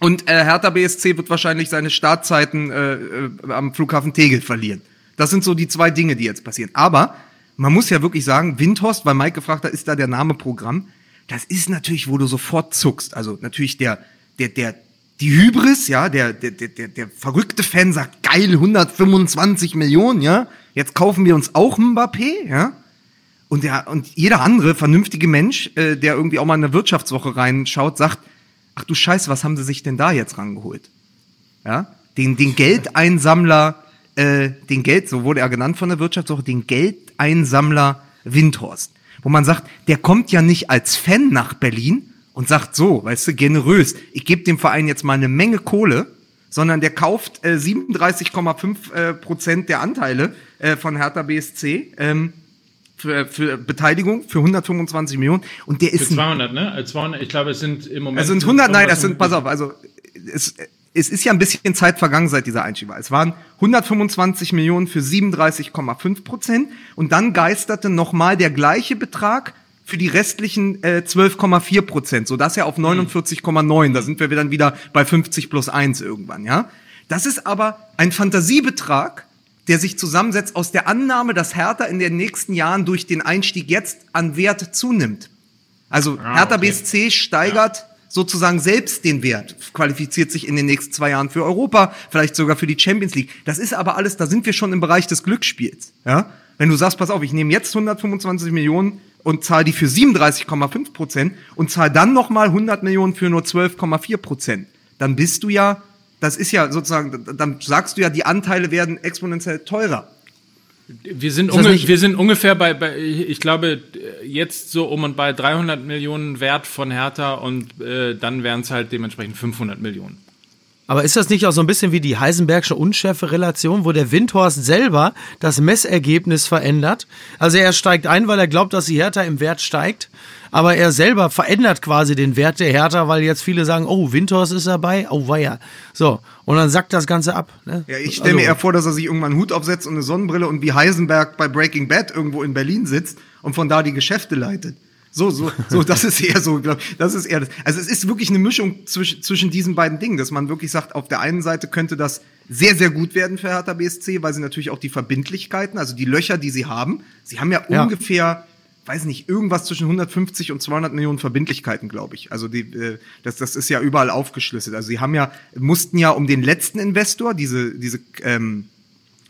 und äh, Hertha BSC wird wahrscheinlich seine Startzeiten äh, äh, am Flughafen Tegel verlieren. Das sind so die zwei Dinge, die jetzt passieren. Aber man muss ja wirklich sagen, Windhorst, weil Mike gefragt hat, ist da der Name Programm? Das ist natürlich, wo du sofort zuckst. Also natürlich der, der, der, die Hybris, ja, der, der, der, der verrückte Fan sagt, geil, 125 Millionen, ja. Jetzt kaufen wir uns auch Mbappé, ja. Und der, und jeder andere vernünftige Mensch, äh, der irgendwie auch mal in eine Wirtschaftswoche reinschaut, sagt, ach du Scheiße, was haben sie sich denn da jetzt rangeholt? Ja, den, den Geldeinsammler, äh, den Geld, so wurde er genannt von der Wirtschaftswoche, den Geldeinsammler Windhorst. Wo man sagt, der kommt ja nicht als Fan nach Berlin und sagt so, weißt du, generös, ich gebe dem Verein jetzt mal eine Menge Kohle, sondern der kauft äh, 37,5 äh, Prozent der Anteile äh, von Hertha BSC. Ähm, für, für Beteiligung für 125 Millionen und der ist für 200, ne? 200, äh, ich glaube, es sind im Moment. Es sind 100, nein, es sind, pass auf, also es, es ist ja ein bisschen Zeit vergangen seit dieser Einstieg Es waren 125 Millionen für 37,5 Prozent und dann geisterte nochmal der gleiche Betrag für die restlichen äh, 12,4 Prozent, sodass er auf 49,9, da sind wir dann wieder bei 50 plus 1 irgendwann, ja. Das ist aber ein Fantasiebetrag, der sich zusammensetzt aus der Annahme, dass Hertha in den nächsten Jahren durch den Einstieg jetzt an Wert zunimmt. Also ah, Hertha okay. BSC steigert ja. sozusagen selbst den Wert, qualifiziert sich in den nächsten zwei Jahren für Europa, vielleicht sogar für die Champions League. Das ist aber alles, da sind wir schon im Bereich des Glücksspiels. Ja? Wenn du sagst, pass auf, ich nehme jetzt 125 Millionen und zahle die für 37,5 Prozent und zahle dann nochmal 100 Millionen für nur 12,4 Prozent, dann bist du ja das ist ja sozusagen, dann sagst du ja, die Anteile werden exponentiell teurer. Wir sind, unge wir sind ungefähr bei, bei, ich glaube, jetzt so um und bei 300 Millionen Wert von Hertha und äh, dann wären es halt dementsprechend 500 Millionen. Aber ist das nicht auch so ein bisschen wie die Heisenbergsche Unschärfe-Relation, wo der Windhorst selber das Messergebnis verändert? Also er steigt ein, weil er glaubt, dass die Hertha im Wert steigt, aber er selber verändert quasi den Wert der Hertha, weil jetzt viele sagen, oh, Windhorst ist dabei, oh weia. So, und dann sackt das Ganze ab. Ne? Ja, ich stelle also, mir eher vor, dass er sich irgendwann einen Hut aufsetzt und eine Sonnenbrille und wie Heisenberg bei Breaking Bad irgendwo in Berlin sitzt und von da die Geschäfte leitet. So, so, so, das ist eher so, glaub, das ist eher das. Also es ist wirklich eine Mischung zwischen, zwischen diesen beiden Dingen, dass man wirklich sagt, auf der einen Seite könnte das sehr, sehr gut werden für Hertha BSC, weil sie natürlich auch die Verbindlichkeiten, also die Löcher, die sie haben, sie haben ja, ja. ungefähr, weiß nicht, irgendwas zwischen 150 und 200 Millionen Verbindlichkeiten, glaube ich. Also die, äh, das, das ist ja überall aufgeschlüsselt. Also sie haben ja, mussten ja um den letzten Investor, diese, diese, ähm,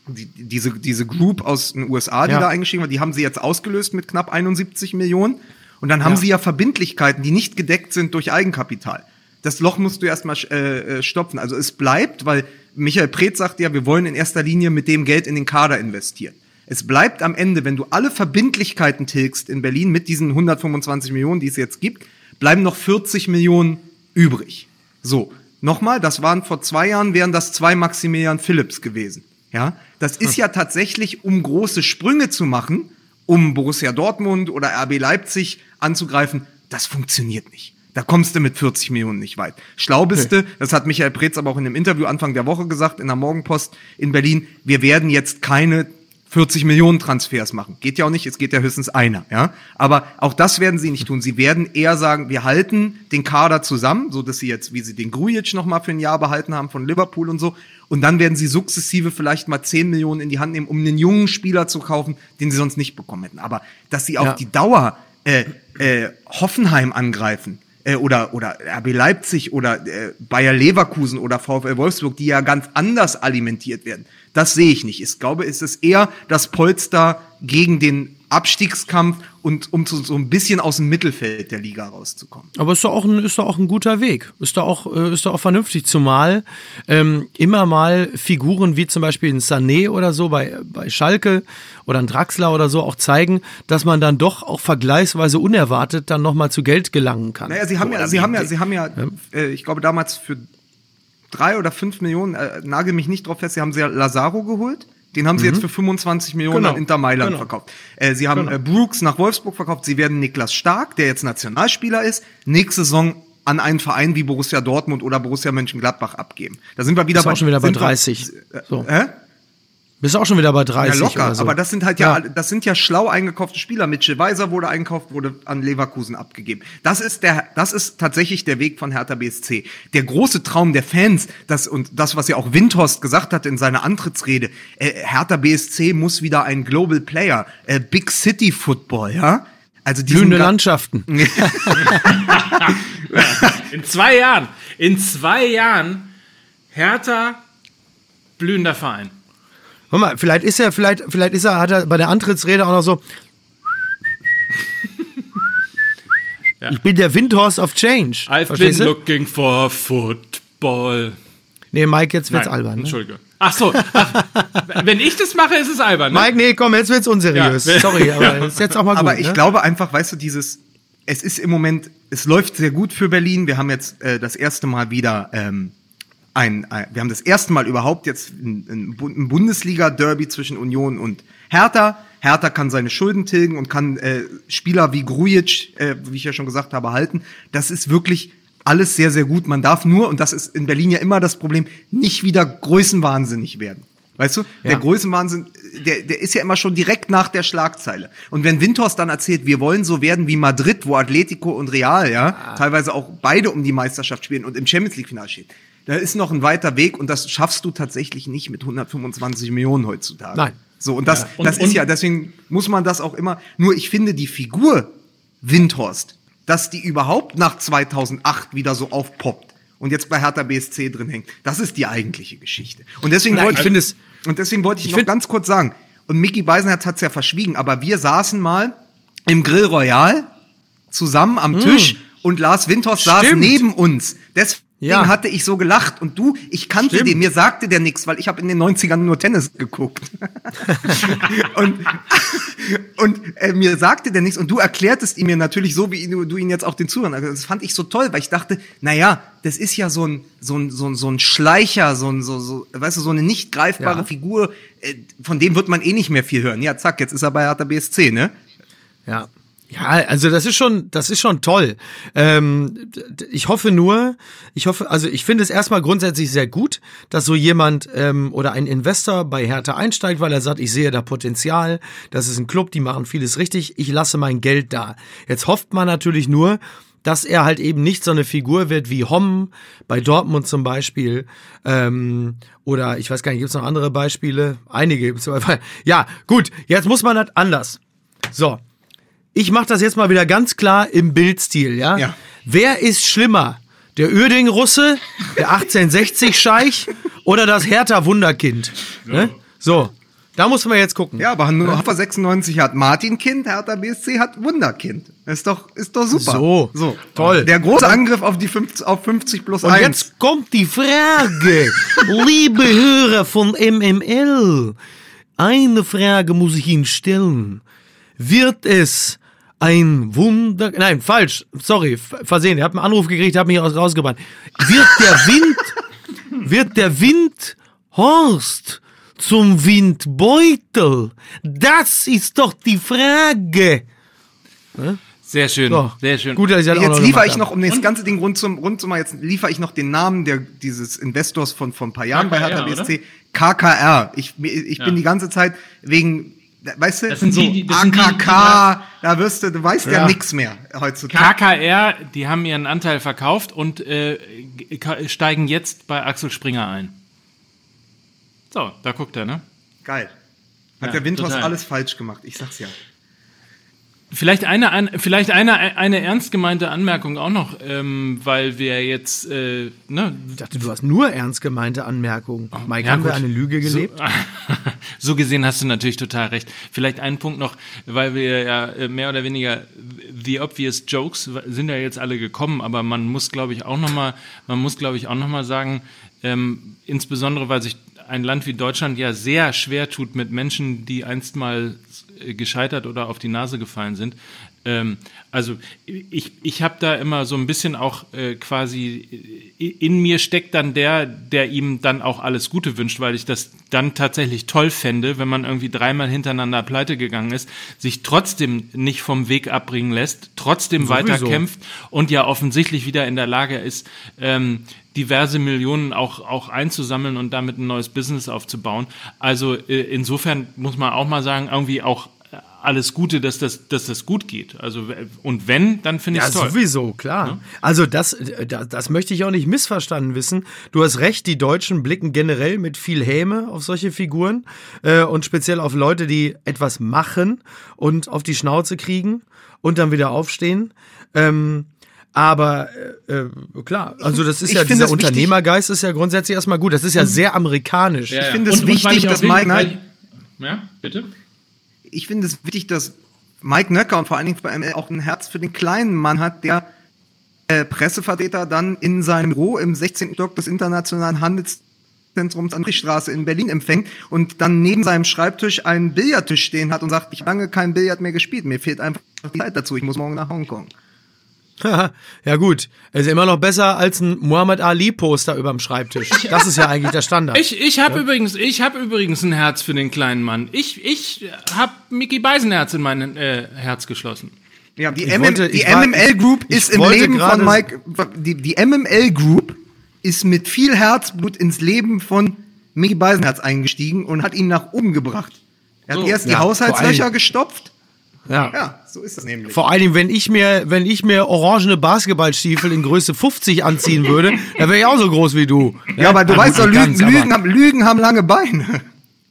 die, diese, diese Group aus den USA, die ja. da eingestiegen war, die haben sie jetzt ausgelöst mit knapp 71 Millionen. Und dann haben ja. sie ja Verbindlichkeiten, die nicht gedeckt sind durch Eigenkapital. Das Loch musst du erstmal äh, äh, stopfen. Also es bleibt, weil Michael Preetz sagt ja, wir wollen in erster Linie mit dem Geld in den Kader investieren. Es bleibt am Ende, wenn du alle Verbindlichkeiten tilgst in Berlin mit diesen 125 Millionen, die es jetzt gibt, bleiben noch 40 Millionen übrig. So, nochmal, das waren vor zwei Jahren, wären das zwei Maximilian Phillips gewesen. Ja, das ist hm. ja tatsächlich, um große Sprünge zu machen, um Borussia Dortmund oder RB Leipzig anzugreifen, das funktioniert nicht. Da kommst du mit 40 Millionen nicht weit. Schlau bist du, das hat Michael Preetz aber auch in einem Interview Anfang der Woche gesagt, in der Morgenpost in Berlin, wir werden jetzt keine 40 Millionen Transfers machen. Geht ja auch nicht, es geht ja höchstens einer, ja. Aber auch das werden sie nicht tun. Sie werden eher sagen, wir halten den Kader zusammen, so dass sie jetzt, wie sie den Grujic noch mal für ein Jahr behalten haben von Liverpool und so. Und dann werden sie sukzessive vielleicht mal 10 Millionen in die Hand nehmen, um einen jungen Spieler zu kaufen, den sie sonst nicht bekommen hätten. Aber dass sie auf ja. die Dauer äh, äh, Hoffenheim angreifen, äh, oder, oder RB Leipzig oder äh, Bayer Leverkusen oder VfL Wolfsburg, die ja ganz anders alimentiert werden. Das sehe ich nicht. Ich glaube, es ist eher das Polster gegen den Abstiegskampf und um zu, so ein bisschen aus dem Mittelfeld der Liga rauszukommen. Aber ist doch auch ein, ist doch auch ein guter Weg. Ist doch auch, äh, ist doch auch vernünftig. Zumal ähm, immer mal Figuren wie zum Beispiel ein Sané oder so bei, bei Schalke oder ein Draxler oder so auch zeigen, dass man dann doch auch vergleichsweise unerwartet dann nochmal zu Geld gelangen kann. Naja, sie haben ja, sie haben ja, sie haben ja, ja. Äh, ich glaube damals für drei oder fünf Millionen, äh, nagel mich nicht drauf fest, sie haben sie ja Lazaro geholt. Den haben sie mhm. jetzt für 25 Millionen genau. an Inter Mailand genau. verkauft. Äh, sie haben genau. äh, Brooks nach Wolfsburg verkauft. Sie werden Niklas Stark, der jetzt Nationalspieler ist, nächste Saison an einen Verein wie Borussia Dortmund oder Borussia Mönchengladbach abgeben. Da sind wir wieder ist bei auch schon wieder bei 30. Wir, äh, so. Hä? Bist auch schon wieder bei 30 ja, locker, so. aber das sind halt ja, ja, das sind ja schlau eingekaufte Spieler. Mitchell Weiser wurde eingekauft, wurde an Leverkusen abgegeben. Das ist der, das ist tatsächlich der Weg von Hertha BSC. Der große Traum der Fans, das und das, was ja auch Windhorst gesagt hat in seiner Antrittsrede, äh, Hertha BSC muss wieder ein Global Player, äh, Big City Football, ja? Also Blühende Landschaften. in zwei Jahren, in zwei Jahren Hertha blühender Verein. Guck mal, vielleicht ist er, vielleicht, vielleicht ist er, hat er bei der Antrittsrede auch noch so. ja. Ich bin der Windhorst of Change. I've been du? looking for football. Nee, Mike, jetzt wird's Nein, albern. Ne? Entschuldige. Ach so, ach, wenn ich das mache, ist es albern. Ne? Mike, nee, komm, jetzt wird's unseriös. Ja. Sorry, aber ist jetzt auch mal gut. Aber ich ne? glaube einfach, weißt du, dieses, es ist im Moment, es läuft sehr gut für Berlin. Wir haben jetzt äh, das erste Mal wieder ähm, ein, ein, wir haben das erste Mal überhaupt jetzt ein, ein Bundesliga-Derby zwischen Union und Hertha. Hertha kann seine Schulden tilgen und kann äh, Spieler wie Grujic, äh, wie ich ja schon gesagt habe, halten. Das ist wirklich alles sehr, sehr gut. Man darf nur, und das ist in Berlin ja immer das Problem, nicht wieder größenwahnsinnig werden. Weißt du, ja. der Größenwahnsinn, der, der ist ja immer schon direkt nach der Schlagzeile. Und wenn Windhorst dann erzählt, wir wollen so werden wie Madrid, wo Atletico und Real, ja, ah. teilweise auch beide um die Meisterschaft spielen und im Champions League Final stehen, da ist noch ein weiter Weg und das schaffst du tatsächlich nicht mit 125 Millionen heutzutage. Nein. So, und das, ja. und, das ist ja, deswegen muss man das auch immer, nur ich finde die Figur Windhorst, dass die überhaupt nach 2008 wieder so aufpoppt und jetzt bei Hertha BSC drin hängt, das ist die eigentliche Geschichte. Und deswegen wollte ich, ich es, und deswegen wollte ich, ich noch ganz kurz sagen, und Mickey Beisenherz hat es ja verschwiegen, aber wir saßen mal im Grill Royal zusammen am mm. Tisch und Lars Windhorst saß neben uns. Deswegen ja. Den hatte ich so gelacht. Und du, ich kannte Stimmt. den, mir sagte der nichts, weil ich habe in den 90ern nur Tennis geguckt. und und äh, mir sagte der nichts. Und du erklärtest ihm mir natürlich so, wie du, du ihn jetzt auch den Zuhörern. Also das fand ich so toll, weil ich dachte, na ja, das ist ja so ein, so ein, so ein, so ein Schleicher, so ein, so, so, weißt du, so eine nicht greifbare ja. Figur, äh, von dem wird man eh nicht mehr viel hören. Ja, zack, jetzt ist er bei Hertha BSC, ne? Ja. Ja, also das ist schon, das ist schon toll. Ähm, ich hoffe nur, ich hoffe, also ich finde es erstmal grundsätzlich sehr gut, dass so jemand ähm, oder ein Investor bei Hertha einsteigt, weil er sagt, ich sehe da Potenzial, das ist ein Club, die machen vieles richtig, ich lasse mein Geld da. Jetzt hofft man natürlich nur, dass er halt eben nicht so eine Figur wird wie Homm bei Dortmund zum Beispiel. Ähm, oder ich weiß gar nicht, gibt es noch andere Beispiele? Einige gibt es. Ja, gut, jetzt muss man das anders. So, ich mache das jetzt mal wieder ganz klar im Bildstil, ja? ja. Wer ist schlimmer? Der Uerding-Russe, der 1860-Scheich oder das Hertha-Wunderkind? Ne? So, da muss man jetzt gucken. Ja, aber Hannover 96 hat Martin-Kind, Hertha BSC hat Wunderkind. Ist doch, ist doch super. So, so. toll. Der große Angriff auf die 50, auf 50 plus Und 1. Und jetzt kommt die Frage, liebe Hörer von MML. Eine Frage muss ich Ihnen stellen. Wird es ein Wunder. Nein, falsch. Sorry, versehen. Ich habe einen Anruf gekriegt, habe mich rausgebracht. Wird der Wind, wird der Wind Horst zum Windbeutel? Das ist doch die Frage. Sehr schön, so. sehr schön. Gut, dass ich das jetzt liefere ich noch, um das ganze Ding rund zum, rund zu mal, jetzt liefere ich noch den Namen der, dieses Investors von, von ein paar Jahren KKR, bei Hertha BSC. KKR. Ich, ich ja. bin die ganze Zeit wegen weißt du, das sind so die, das AKK, die, da wirst du, du weißt ja, ja nichts mehr heutzutage. KKR, die haben ihren Anteil verkauft und äh, steigen jetzt bei Axel Springer ein. So, da guckt er, ne? Geil. Hat ja, der Windhorst alles falsch gemacht, ich sag's ja. Vielleicht eine, ein, vielleicht eine, eine ernst gemeinte Anmerkung auch noch, ähm, weil wir jetzt, äh, ne? Ich dachte, du hast nur ernst gemeinte Anmerkungen. Oh, Mike, ja, haben gut. wir eine Lüge gelebt? So, so, gesehen hast du natürlich total recht. Vielleicht ein Punkt noch, weil wir ja äh, mehr oder weniger the obvious jokes sind ja jetzt alle gekommen, aber man muss, glaube ich, auch noch mal, man muss, glaube ich, auch noch mal sagen, ähm, insbesondere weil sich ein Land wie Deutschland ja sehr schwer tut mit Menschen, die einst mal gescheitert oder auf die Nase gefallen sind. Ähm, also ich, ich habe da immer so ein bisschen auch äh, quasi, äh, in mir steckt dann der, der ihm dann auch alles Gute wünscht, weil ich das dann tatsächlich toll fände, wenn man irgendwie dreimal hintereinander pleite gegangen ist, sich trotzdem nicht vom Weg abbringen lässt, trotzdem Sowieso. weiterkämpft und ja offensichtlich wieder in der Lage ist, ähm, diverse Millionen auch, auch einzusammeln und damit ein neues Business aufzubauen. Also äh, insofern muss man auch mal sagen, irgendwie auch alles Gute, dass das, dass das gut geht. Also und wenn, dann finde ich es ja, toll. sowieso, klar. Ja? Also das, das, das möchte ich auch nicht missverstanden wissen. Du hast recht, die Deutschen blicken generell mit viel Häme auf solche Figuren äh, und speziell auf Leute, die etwas machen und auf die Schnauze kriegen und dann wieder aufstehen. Ähm, aber äh, äh klar, also das ist ich ja dieser Unternehmergeist ist ja grundsätzlich erstmal gut. Das ist ja sehr amerikanisch. Ja, ja. Ich finde es wichtig, dass Mike. Ja, bitte ich finde es wichtig, dass Mike Nöcker und vor allen Dingen bei ML auch ein Herz für den kleinen Mann hat, der äh, Pressevertreter dann in seinem Büro im 16. Stock des Internationalen Handelszentrums an der Straße in Berlin empfängt und dann neben seinem Schreibtisch einen Billardtisch stehen hat und sagt, ich habe lange kein Billard mehr gespielt, mir fehlt einfach die Zeit dazu, ich muss morgen nach Hongkong. ja gut, ist immer noch besser als ein Muhammad Ali Poster überm Schreibtisch. Das ist ja eigentlich der Standard. Ich, ich habe ja? übrigens, ich habe übrigens ein Herz für den kleinen Mann. Ich, ich habe Mickey Beisenherz in mein äh, Herz geschlossen. Ja, die, MM, wollte, die war, MML Group ich, ist im Leben von Mike. Die, die MML Group ist mit viel Herzblut ins Leben von Mickey Beisenherz eingestiegen und hat ihn nach oben gebracht. Er hat so, erst die ja, Haushaltslöcher gestopft ja. ja, so ist es nämlich. Vor allem, wenn ich mir, wenn ich mir orangene Basketballstiefel in Größe 50 anziehen würde, dann wäre ich auch so groß wie du. Ja, ja aber du weißt doch, Lügen, Lügen, haben, Lügen haben lange Beine.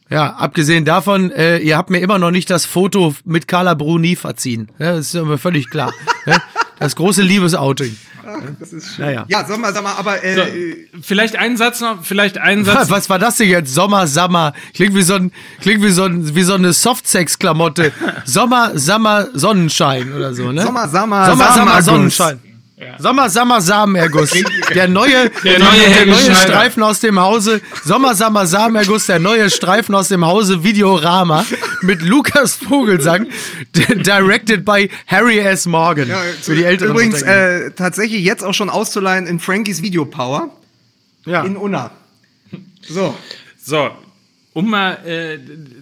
Ja, abgesehen davon, äh, ihr habt mir immer noch nicht das Foto mit Carla Bruni verziehen. Ja, das ist mir völlig klar. das große Liebesouting. Ach, das ist schön. Ja, ja. sag mal, aber äh, so, vielleicht einen Satz noch, vielleicht einen Satz. Was war das denn jetzt? Sommer, Sommer. Klingt wie so ein, klingt wie so ein, wie so eine Softsex-Klamotte. Sommer, Sommer, Sonnenschein oder so, ne? Sommer, Sommer, Sommer, Sommer Sonnenschein. Ja. Sommer, Sommer, Samenerguss. Der neue, der neue, der neue Streifen aus dem Hause. Sommer, Sommer, Samenerguss. Der neue Streifen aus dem Hause Videorama mit Lukas Vogelsang. directed by Harry S. Morgan. Ja, für die Älteren. Übrigens, äh, tatsächlich jetzt auch schon auszuleihen in Frankies Video Power. Ja. In Unna. So. So. Um mal äh,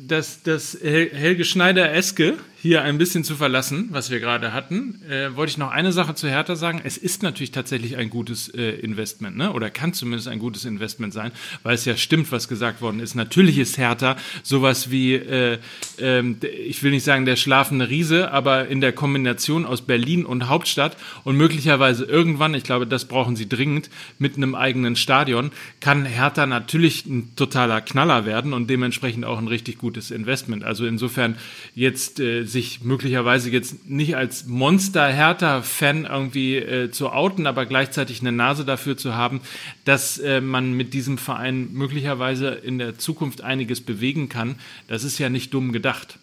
das, das Helge Schneider-eske hier ein bisschen zu verlassen, was wir gerade hatten, äh, wollte ich noch eine Sache zu Hertha sagen. Es ist natürlich tatsächlich ein gutes äh, Investment, ne? oder kann zumindest ein gutes Investment sein, weil es ja stimmt, was gesagt worden ist. Natürlich ist Hertha sowas wie, äh, ähm, ich will nicht sagen der schlafende Riese, aber in der Kombination aus Berlin und Hauptstadt und möglicherweise irgendwann, ich glaube, das brauchen sie dringend, mit einem eigenen Stadion, kann Hertha natürlich ein totaler Knaller werden und dementsprechend auch ein richtig gutes Investment. Also insofern jetzt äh, sich möglicherweise jetzt nicht als Monster-Hertha-Fan irgendwie äh, zu outen, aber gleichzeitig eine Nase dafür zu haben, dass äh, man mit diesem Verein möglicherweise in der Zukunft einiges bewegen kann, das ist ja nicht dumm gedacht.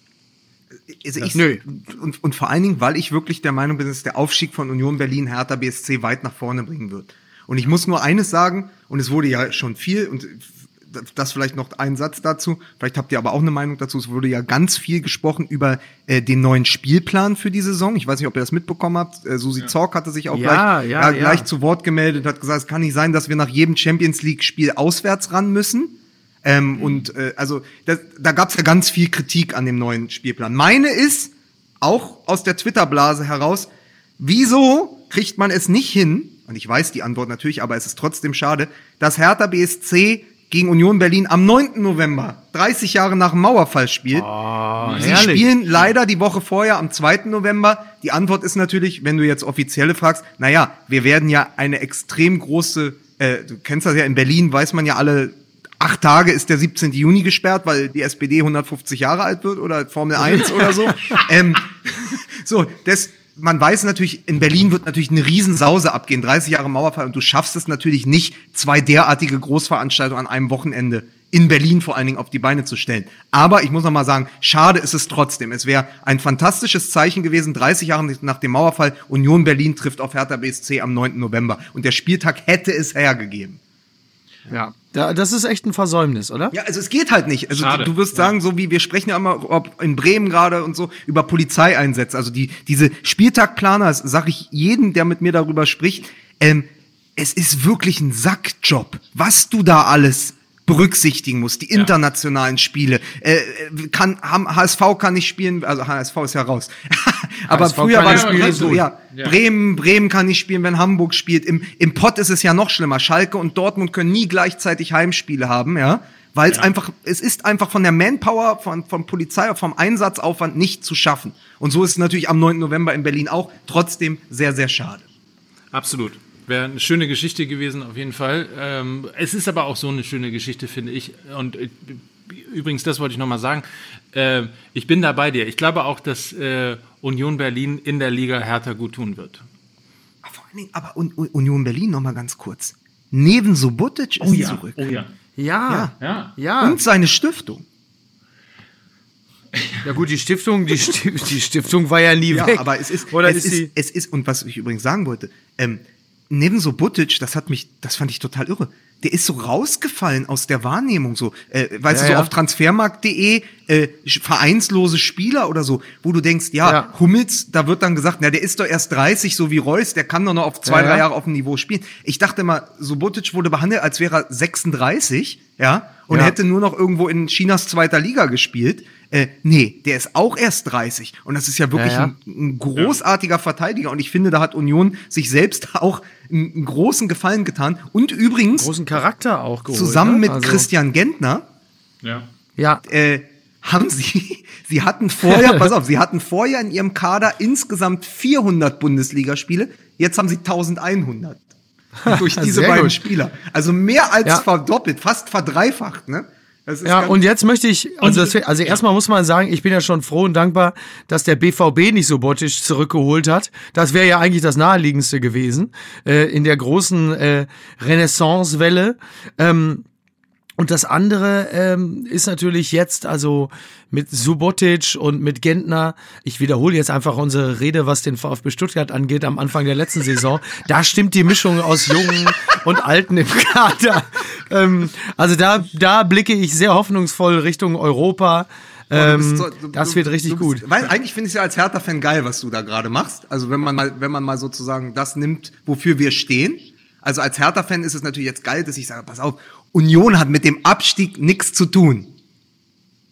Also ich, Nö. Und, und vor allen Dingen, weil ich wirklich der Meinung bin, dass der Aufstieg von Union Berlin Hertha BSC weit nach vorne bringen wird. Und ich muss nur eines sagen, und es wurde ja schon viel, und das vielleicht noch ein Satz dazu. Vielleicht habt ihr aber auch eine Meinung dazu. Es wurde ja ganz viel gesprochen über äh, den neuen Spielplan für die Saison. Ich weiß nicht, ob ihr das mitbekommen habt. Äh, Susi ja. Zorc hatte sich auch ja, gleich, ja, gleich zu Wort gemeldet, hat gesagt, es kann nicht sein, dass wir nach jedem Champions League Spiel auswärts ran müssen. Ähm, mhm. Und äh, also das, da gab es ja ganz viel Kritik an dem neuen Spielplan. Meine ist auch aus der Twitter-Blase heraus, wieso kriegt man es nicht hin? Und ich weiß die Antwort natürlich, aber es ist trotzdem schade, dass Hertha BSC gegen Union Berlin am 9. November, 30 Jahre nach dem Mauerfall spielt. Oh, Sie herrlich. spielen leider die Woche vorher am 2. November. Die Antwort ist natürlich, wenn du jetzt offizielle fragst, naja, wir werden ja eine extrem große, äh, du kennst das ja, in Berlin weiß man ja alle, acht Tage ist der 17. Juni gesperrt, weil die SPD 150 Jahre alt wird oder Formel 1 oder so. ähm, so, das, man weiß natürlich, in Berlin wird natürlich eine Riesensause abgehen, 30 Jahre Mauerfall und du schaffst es natürlich nicht, zwei derartige Großveranstaltungen an einem Wochenende in Berlin vor allen Dingen auf die Beine zu stellen. Aber ich muss noch mal sagen, schade ist es trotzdem. Es wäre ein fantastisches Zeichen gewesen, 30 Jahre nach dem Mauerfall, Union Berlin trifft auf Hertha BSC am 9. November. Und der Spieltag hätte es hergegeben. Ja, das ist echt ein Versäumnis, oder? Ja, also es geht halt nicht. Also Schade. du, wirst sagen, so wie wir sprechen ja immer ob in Bremen gerade und so über Polizeieinsätze. Also die diese Spieltagplaner, sage ich jedem, der mit mir darüber spricht, ähm, es ist wirklich ein Sackjob, was du da alles berücksichtigen muss, die internationalen Spiele. Äh, kann HSV kann nicht spielen, also HSV ist ja raus. Aber HSV früher war es so, ja, ja, Bremen, Bremen kann nicht spielen, wenn Hamburg spielt. Im, Im Pott ist es ja noch schlimmer. Schalke und Dortmund können nie gleichzeitig Heimspiele haben, ja. Weil es ja. einfach, es ist einfach von der Manpower, von, von Polizei, vom Einsatzaufwand nicht zu schaffen. Und so ist es natürlich am 9. November in Berlin auch. Trotzdem sehr, sehr schade. Absolut. Wäre eine schöne Geschichte gewesen, auf jeden Fall. Ähm, es ist aber auch so eine schöne Geschichte, finde ich. Und äh, übrigens, das wollte ich nochmal sagen. Äh, ich bin da bei dir. Ich glaube auch, dass äh, Union Berlin in der Liga härter gut tun wird. Aber vor allen Dingen, aber Union Berlin nochmal ganz kurz. Neven Subotic ist oh ja, zurück. Oh ja. Ja, ja, ja. Und seine Stiftung. Ja gut, die Stiftung, die, die Stiftung war ja nie ja, weg. aber es ist, Oder es, ist, es ist, und was ich übrigens sagen wollte, ähm, neben so Buttic, das hat mich, das fand ich total irre. Der ist so rausgefallen aus der Wahrnehmung, so, äh, weißt ja, du, so ja. auf transfermarkt.de, äh, vereinslose Spieler oder so, wo du denkst, ja, ja, Hummels, da wird dann gesagt, na, der ist doch erst 30, so wie Reus, der kann doch noch auf zwei, drei Jahre auf dem Niveau spielen. Ich dachte mal, so Buttic wurde behandelt, als wäre er 36, ja, und hätte nur noch irgendwo in Chinas zweiter Liga gespielt. Äh, nee, der ist auch erst 30. Und das ist ja wirklich ja, ja. Ein, ein, großartiger Verteidiger. Und ich finde, da hat Union sich selbst auch einen, einen großen Gefallen getan. Und übrigens. Großen Charakter auch geholt, Zusammen ne? mit also. Christian Gentner. Ja. Ja. Äh, haben sie, sie hatten vorher, pass auf, sie hatten vorher in ihrem Kader insgesamt 400 Bundesligaspiele. Jetzt haben sie 1100. Durch diese beiden gut. Spieler. Also mehr als ja. verdoppelt, fast verdreifacht, ne? Ja, und jetzt möchte ich, also, das, also erstmal muss man sagen, ich bin ja schon froh und dankbar, dass der BVB nicht so bottisch zurückgeholt hat. Das wäre ja eigentlich das naheliegendste gewesen äh, in der großen äh, Renaissance-Welle. Ähm, und das andere ähm, ist natürlich jetzt, also mit Subotic und mit Gentner, ich wiederhole jetzt einfach unsere Rede, was den VfB Stuttgart angeht, am Anfang der letzten Saison. Da stimmt die Mischung aus Jungen und Alten im Kader. Ähm, also da, da blicke ich sehr hoffnungsvoll Richtung Europa. Ähm, so, du, das wird richtig bist, gut. Weil eigentlich finde ich es ja als Hertha-Fan geil, was du da gerade machst. Also wenn man mal, wenn man mal sozusagen das nimmt, wofür wir stehen. Also als Hertha-Fan ist es natürlich jetzt geil, dass ich sage, pass auf, Union hat mit dem Abstieg nichts zu tun.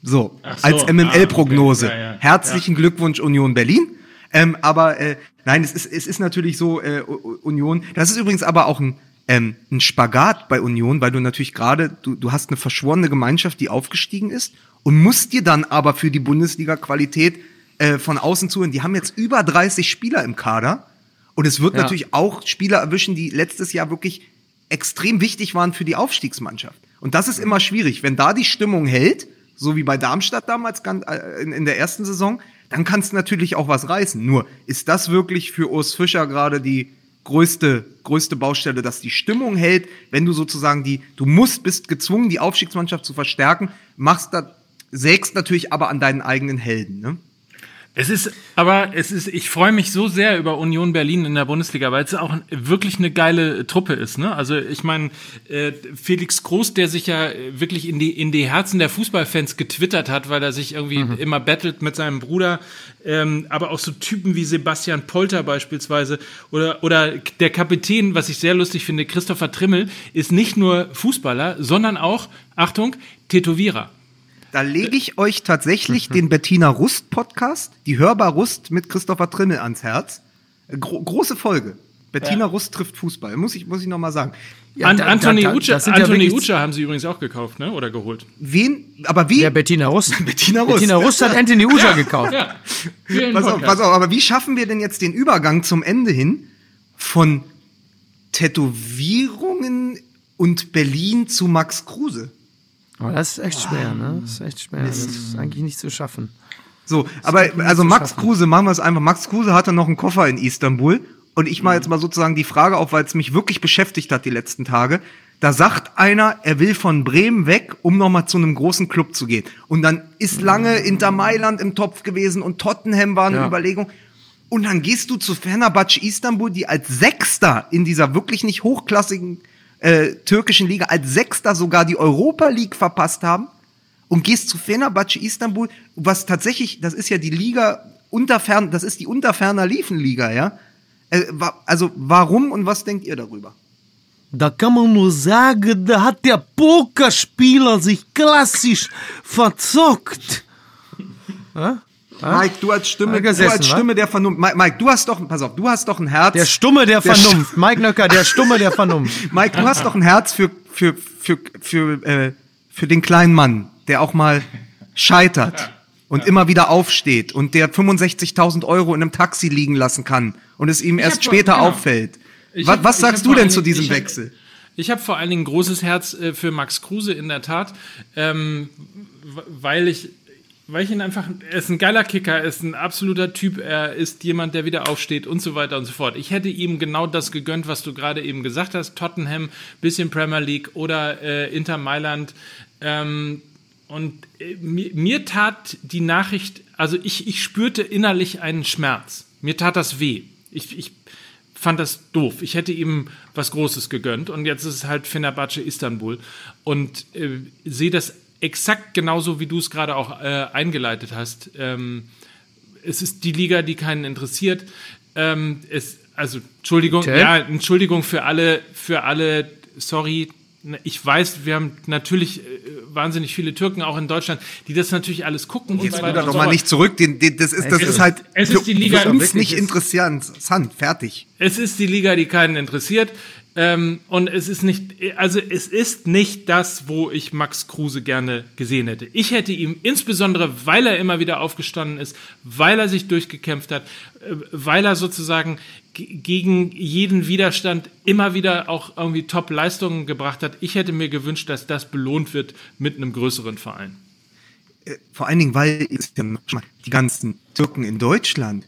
So, so als MML-Prognose. Ah, okay. ja, ja. Herzlichen ja. Glückwunsch Union Berlin. Ähm, aber äh, nein, es ist, es ist natürlich so, äh, Union, das ist übrigens aber auch ein, ähm, ein Spagat bei Union, weil du natürlich gerade, du, du hast eine verschworene Gemeinschaft, die aufgestiegen ist und musst dir dann aber für die Bundesliga-Qualität äh, von außen zuhören. Die haben jetzt über 30 Spieler im Kader und es wird ja. natürlich auch Spieler erwischen, die letztes Jahr wirklich extrem wichtig waren für die Aufstiegsmannschaft. Und das ist immer schwierig. Wenn da die Stimmung hält, so wie bei Darmstadt damals äh, in der ersten Saison, dann kannst du natürlich auch was reißen. Nur ist das wirklich für Urs Fischer gerade die größte, größte Baustelle, dass die Stimmung hält, wenn du sozusagen die, du musst, bist gezwungen, die Aufstiegsmannschaft zu verstärken, machst da, sägst natürlich aber an deinen eigenen Helden, ne? Es ist, aber es ist, ich freue mich so sehr über Union Berlin in der Bundesliga, weil es auch wirklich eine geile Truppe ist. Ne? Also ich meine, äh, Felix Groß, der sich ja wirklich in die, in die Herzen der Fußballfans getwittert hat, weil er sich irgendwie mhm. immer battelt mit seinem Bruder, ähm, aber auch so Typen wie Sebastian Polter beispielsweise oder, oder der Kapitän, was ich sehr lustig finde, Christopher Trimmel, ist nicht nur Fußballer, sondern auch, Achtung, Tätowierer. Da lege ich euch tatsächlich den Bettina Rust Podcast, die Hörbar Rust mit Christopher Trimmel ans Herz. Gro große Folge. Bettina ja. Rust trifft Fußball, muss ich, muss ich nochmal sagen. Ja, An, da, Anthony da, Ucha, Anthony ja Ucha haben sie übrigens auch gekauft, ne? Oder geholt. Wen? Aber wie? Ja, Bettina Rust. Bettina Rust. Bettina Rust hat Anthony Ucha gekauft. Ja. pass auf, pass auf, aber wie schaffen wir denn jetzt den Übergang zum Ende hin von Tätowierungen und Berlin zu Max Kruse? Aber das ist echt schwer, ne? Das ist echt schwer. Das ist eigentlich nicht zu schaffen. So, aber also Max Kruse, machen wir es einfach. Max Kruse hatte noch einen Koffer in Istanbul. Und ich mache jetzt mal sozusagen die Frage auf, weil es mich wirklich beschäftigt hat die letzten Tage. Da sagt einer, er will von Bremen weg, um nochmal zu einem großen Club zu gehen. Und dann ist lange Inter Mailand im Topf gewesen und Tottenham war eine ja. Überlegung. Und dann gehst du zu Fenerbahce Istanbul, die als Sechster in dieser wirklich nicht hochklassigen äh, türkischen Liga als Sechster sogar die Europa League verpasst haben und gehst zu Fenerbahce Istanbul, was tatsächlich, das ist ja die Liga unterfern, das ist die unterferner Liefenliga, ja. Äh, also warum und was denkt ihr darüber? Da kann man nur sagen, da hat der Pokerspieler sich klassisch verzockt. Ja? Mike, du als Stimme, gesessen, du als Stimme der Vernunft. Mike, du hast doch, pass auf, du hast doch ein Herz. Der Stumme der, der Vernunft. Mike Nöcker, der Stumme der Vernunft. Mike, du hast doch ein Herz für, für, für, für, äh, für den kleinen Mann, der auch mal scheitert und ja. immer wieder aufsteht und der 65.000 Euro in einem Taxi liegen lassen kann und es ihm ich erst später genau. auffällt. Was, hab, was sagst du denn zu diesem ich Wechsel? Hab, ich habe vor allen Dingen ein großes Herz äh, für Max Kruse in der Tat, ähm, weil ich weil ich ihn einfach, er ist ein geiler Kicker, er ist ein absoluter Typ, er ist jemand, der wieder aufsteht und so weiter und so fort. Ich hätte ihm genau das gegönnt, was du gerade eben gesagt hast, Tottenham, bisschen Premier League oder äh, Inter Mailand. Ähm, und äh, mir, mir, tat die Nachricht, also ich, ich spürte innerlich einen Schmerz. Mir tat das weh. Ich, ich fand das doof. Ich hätte ihm was Großes gegönnt und jetzt ist es halt Fenerbahce Istanbul und äh, sehe das exakt genauso, wie du es gerade auch äh, eingeleitet hast. Ähm, es ist die Liga, die keinen interessiert. Ähm, es, also Entschuldigung, okay. ja, Entschuldigung für alle, für alle, sorry, ich weiß, wir haben natürlich äh, wahnsinnig viele Türken auch in Deutschland, die das natürlich alles gucken. Jetzt und so doch mal nicht zurück. Den, den, das ist, das es ist halt es ist die Liga, uns nicht interessant. Sand, fertig. Es ist die Liga, die keinen interessiert. Ähm, und es ist nicht, also es ist nicht das, wo ich Max Kruse gerne gesehen hätte. Ich hätte ihm insbesondere, weil er immer wieder aufgestanden ist, weil er sich durchgekämpft hat, äh, weil er sozusagen gegen jeden Widerstand immer wieder auch irgendwie Top-Leistungen gebracht hat. Ich hätte mir gewünscht, dass das belohnt wird mit einem größeren Verein. Äh, vor allen Dingen, weil die ganzen Türken in Deutschland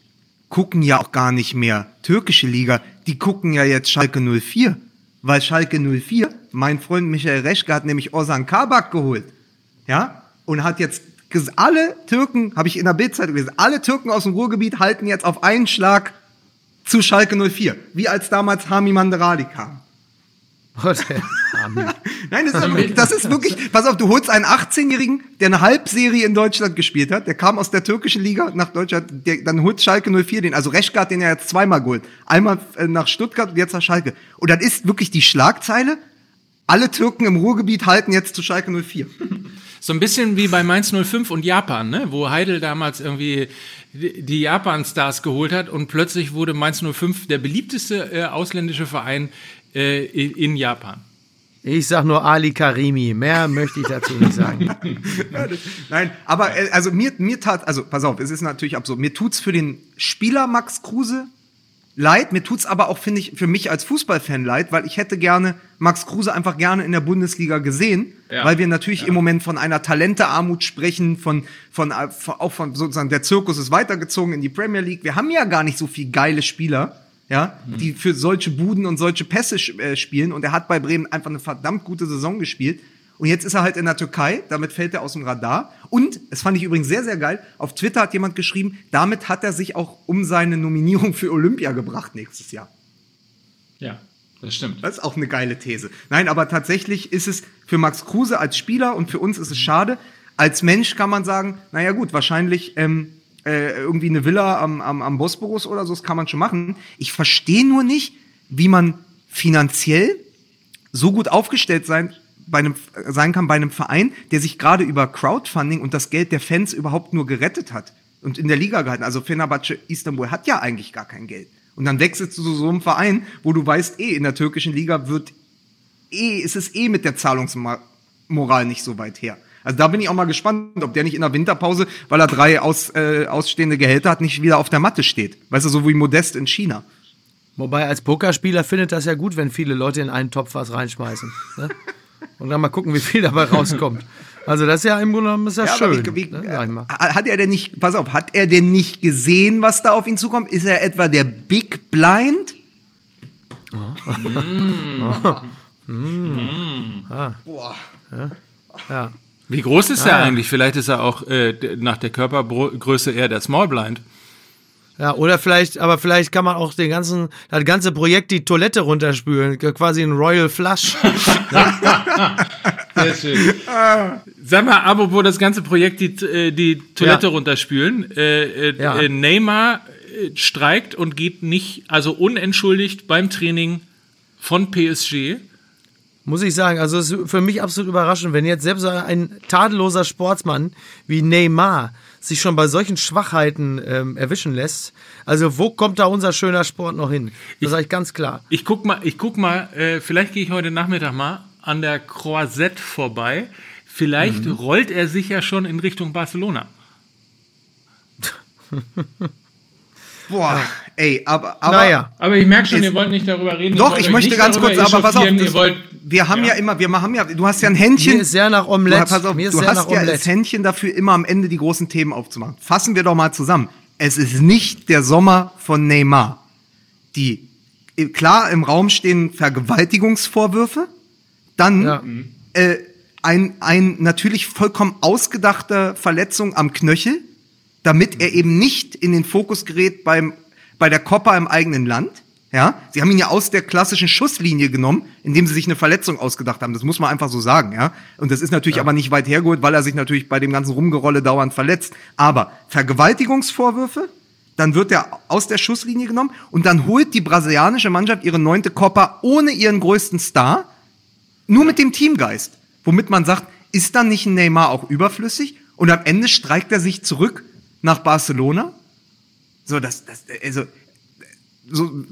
gucken ja auch gar nicht mehr türkische Liga, die gucken ja jetzt Schalke 04. Weil Schalke 04, mein Freund Michael Reschke hat nämlich Ozan Kabak geholt. Ja? Und hat jetzt alle Türken, habe ich in der Bildzeitung gelesen, alle Türken aus dem Ruhrgebiet halten jetzt auf einen Schlag zu Schalke 04. Wie als damals Hami Manderali kam. Nein, das ist, wirklich, das ist wirklich, pass auf, du holst einen 18-Jährigen, der eine Halbserie in Deutschland gespielt hat, der kam aus der türkischen Liga nach Deutschland, der, dann holt Schalke 04 den, also Reschke hat den ja jetzt zweimal geholt. Einmal äh, nach Stuttgart und jetzt nach Schalke. Und dann ist wirklich die Schlagzeile, alle Türken im Ruhrgebiet halten jetzt zu Schalke 04. So ein bisschen wie bei Mainz 05 und Japan, ne? wo Heidel damals irgendwie die Japan-Stars geholt hat und plötzlich wurde Mainz 05 der beliebteste äh, ausländische Verein äh, in Japan. Ich sag nur Ali Karimi. Mehr möchte ich dazu nicht sagen. Nein, aber äh, also mir, mir tat, also pass auf, es ist natürlich absurd. Mir tut's für den Spieler Max Kruse leid. Mir tut's aber auch, finde ich, für mich als Fußballfan leid, weil ich hätte gerne Max Kruse einfach gerne in der Bundesliga gesehen, ja. weil wir natürlich ja. im Moment von einer Talentearmut sprechen, von, von, auch von sozusagen der Zirkus ist weitergezogen in die Premier League. Wir haben ja gar nicht so viel geile Spieler ja, mhm. die für solche Buden und solche Pässe äh, spielen. Und er hat bei Bremen einfach eine verdammt gute Saison gespielt. Und jetzt ist er halt in der Türkei, damit fällt er aus dem Radar. Und, das fand ich übrigens sehr, sehr geil, auf Twitter hat jemand geschrieben, damit hat er sich auch um seine Nominierung für Olympia gebracht nächstes Jahr. Ja, das stimmt. Das ist auch eine geile These. Nein, aber tatsächlich ist es für Max Kruse als Spieler und für uns ist es schade. Als Mensch kann man sagen, naja gut, wahrscheinlich ähm, äh, irgendwie eine Villa am, am, am Bosporus oder so, das kann man schon machen. Ich verstehe nur nicht, wie man finanziell so gut aufgestellt sein, bei einem, sein kann bei einem Verein, der sich gerade über Crowdfunding und das Geld der Fans überhaupt nur gerettet hat und in der Liga gehalten. Also Fenerbahce Istanbul hat ja eigentlich gar kein Geld. Und dann wechselst du zu so einem Verein, wo du weißt, eh, in der türkischen Liga wird eh, ist es eh mit der Zahlungsmoral nicht so weit her. Also da bin ich auch mal gespannt, ob der nicht in der Winterpause, weil er drei aus, äh, ausstehende Gehälter hat, nicht wieder auf der Matte steht. Weißt du, so wie Modest in China. Wobei als Pokerspieler findet das ja gut, wenn viele Leute in einen Topf was reinschmeißen. Ne? Und dann mal gucken, wie viel dabei rauskommt. Also das ist ja im Grunde genommen ist ja, ja schön. Wie, wie, ne, hat er denn nicht, pass auf, hat er denn nicht gesehen, was da auf ihn zukommt? Ist er etwa der Big Blind? Oh. mm. mm. Ah. Boah. Ja. ja. Wie groß ist ah, er eigentlich? Vielleicht ist er auch äh, nach der Körpergröße eher der Small Blind. Ja, oder vielleicht, aber vielleicht kann man auch den ganzen, das ganze Projekt die Toilette runterspülen, quasi ein Royal Flush. Sehr schön. Sag mal, apropos das ganze Projekt die, äh, die Toilette ja. runterspülen. Äh, äh, ja. Äh, Neymar äh, streikt und geht nicht, also unentschuldigt beim Training von PSG Muss ich sagen, also es ist für mich absolut überraschend, wenn jetzt selbst ein tadelloser Sportsmann wie Neymar sich schon bei solchen Schwachheiten ähm, erwischen lässt. Also wo kommt da unser schöner Sport noch hin? Das sage ich ganz klar. Ich guck mal, ich guck mal, äh, vielleicht gehe ich heute Nachmittag mal an der Croisette vorbei. Vielleicht mhm. rollt er sich ja schon in Richtung Barcelona. Boah, ey, aber, aber, naja. aber ich merke schon, ihr wollt nicht darüber reden. Doch, ich möchte ganz kurz, aber pass auf, das, wollt, wir haben ja. ja. immer, wir haben ja, du hast ja ein Händchen. Mir ist sehr nach Omelette. Du, pass auf, du hast ja das Händchen dafür, immer am Ende die großen Themen aufzumachen. Fassen wir doch mal zusammen. Es ist nicht der Sommer von Neymar. Die, klar, im Raum stehen Vergewaltigungsvorwürfe, dann, ja. äh, ein, ein natürlich vollkommen ausgedachte Verletzung am Knöchel, damit er eben nicht in den Fokus gerät beim, bei der Coppa im eigenen Land. Ja, sie haben ihn ja aus der klassischen Schusslinie genommen, indem sie sich eine Verletzung ausgedacht haben. Das muss man einfach so sagen, ja. Und das ist natürlich ja. aber nicht weit hergeholt, weil er sich natürlich bei dem ganzen Rumgerolle dauernd verletzt. Aber Vergewaltigungsvorwürfe, dann wird er aus der Schusslinie genommen und dann holt die brasilianische Mannschaft ihre neunte Coppa ohne ihren größten Star, nur mit dem Teamgeist. Womit man sagt, ist dann nicht ein Neymar auch überflüssig? Und am Ende streikt er sich zurück nach Barcelona? So, das, das, also, so,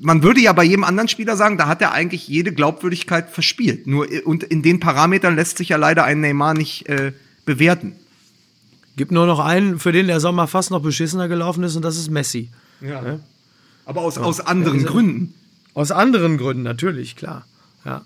man würde ja bei jedem anderen Spieler sagen, da hat er eigentlich jede Glaubwürdigkeit verspielt. Nur und in den Parametern lässt sich ja leider ein Neymar nicht äh, bewerten. Gibt nur noch einen, für den der Sommer fast noch beschissener gelaufen ist, und das ist Messi. Ja. ja? Aber aus, ja. aus anderen ja, Gründen. Aus anderen Gründen, natürlich, klar. Ja.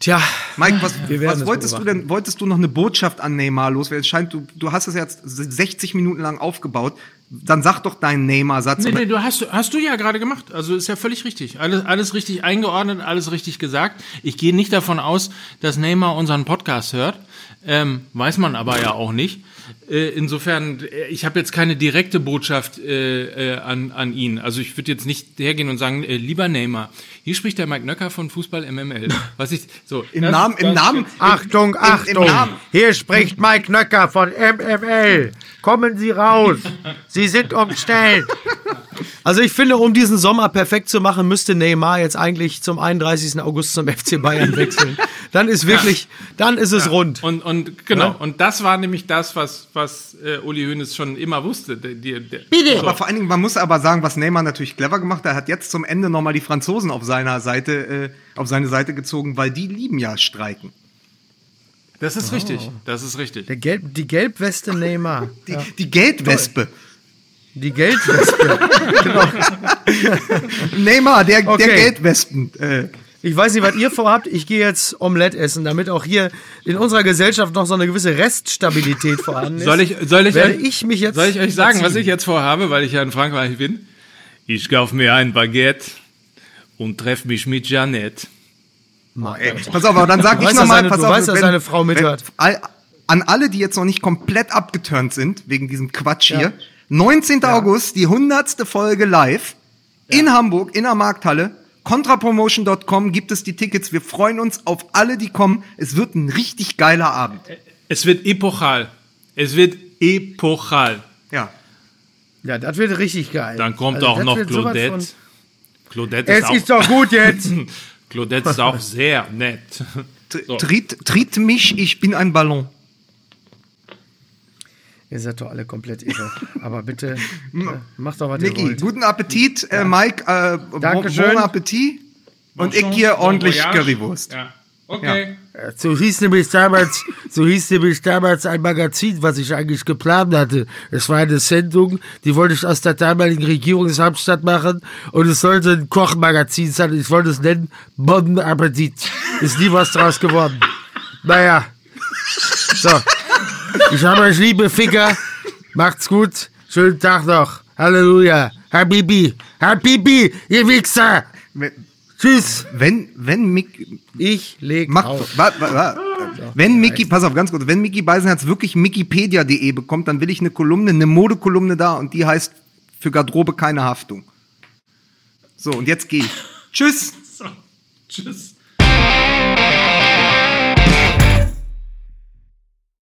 Tja, Mike, was, was wolltest du denn? Wolltest du noch eine Botschaft an Neymar loswerden? Es scheint, du, du hast es jetzt 60 Minuten lang aufgebaut. Dann sag doch deinen Neymar-Satz. Nee, nee, du hast, hast du ja gerade gemacht. Also ist ja völlig richtig. Alles, alles richtig eingeordnet, alles richtig gesagt. Ich gehe nicht davon aus, dass Neymar unseren Podcast hört. Ähm, weiß man aber ja auch nicht. Äh, insofern, äh, ich habe jetzt keine direkte Botschaft äh, äh, an, an ihn. Also ich würde jetzt nicht hergehen und sagen, äh, lieber Neymar, hier spricht der Mike Nöcker von Fußball MML. Was ich so im das, Namen, im Namen, Achtung, im, Achtung! Im Namen. Hier spricht Mike Nöcker von MML. Kommen Sie raus. Sie sind umstellt. Also ich finde, um diesen Sommer perfekt zu machen, müsste Neymar jetzt eigentlich zum 31. August zum FC Bayern wechseln. Dann ist wirklich, dann ist es ja. rund. Und, und genau, ja? und das war nämlich das, was, was äh, Uli Hoeneß schon immer wusste. Der, der, Bitte. Aber vor allen Dingen, man muss aber sagen, was Neymar natürlich clever gemacht hat, er hat jetzt zum Ende nochmal die Franzosen auf seiner Seite, äh, auf seine Seite gezogen, weil die lieben ja Streiken. Das ist oh. richtig, das ist richtig. Der Gelb, die Gelbweste Neymar. Die, ja. die Geldwespe. Die Geldwespe. genau. Neymar, der, okay. der Geldwespen. Äh. Ich weiß nicht, was ihr vorhabt. Ich gehe jetzt Omelette essen, damit auch hier in unserer Gesellschaft noch so eine gewisse Reststabilität vorhanden ist. Soll ich, soll ich, werde ich mich jetzt soll ich euch sagen, was ich jetzt vorhabe, weil ich ja in Frankreich bin? Ich kaufe mir ein Baguette und treffe mich mit Jeannette. Ey, pass auf, aber dann sag ich nochmal, pass du auf, weißt, dass seine Frau mithört. All, an alle, die jetzt noch nicht komplett abgeturnt sind, wegen diesem Quatsch hier, ja. 19. Ja. August, die 100. Folge live ja. in Hamburg, in der Markthalle. Contrapromotion.com gibt es die Tickets. Wir freuen uns auf alle, die kommen. Es wird ein richtig geiler Abend. Es wird epochal. Es wird epochal. Ja. Ja, das wird richtig geil. Dann kommt also, auch noch Claudette. Claudette ist es auch ist doch gut jetzt. Claudette ist auch sehr nett. So. Tritt, tritt mich, ich bin ein Ballon. Ihr seid doch alle komplett irre. Aber bitte, äh, macht doch was Niki, ihr wollt. guten Appetit. Äh, Mike, äh, Dankeschön. Bon Appetit. Und ich hier ordentlich Currywurst. Ja. Okay. Ja. So hieß nämlich damals, so hieß nämlich damals ein Magazin, was ich eigentlich geplant hatte. Es war eine Sendung, die wollte ich aus der damaligen Regierungshauptstadt machen und es sollte ein Kochmagazin sein. Ich wollte es nennen Bon Appetit. Ist nie was draus geworden. Naja. So. Ich habe euch liebe Ficker. Macht's gut. Schönen Tag noch. Halleluja. Habibi. Habibi, ihr Wichser. Wenn, Tschüss. Wenn, wenn Mick. Ich leg mach, auf. Wa, wa, wa, wenn Mickey, pass auf, ganz kurz, wenn Mickey Beisenherz wirklich Wikipedia.de bekommt, dann will ich eine Kolumne, eine Modekolumne da und die heißt für Garderobe keine Haftung. So, und jetzt geh ich. Tschüss. So, tschüss.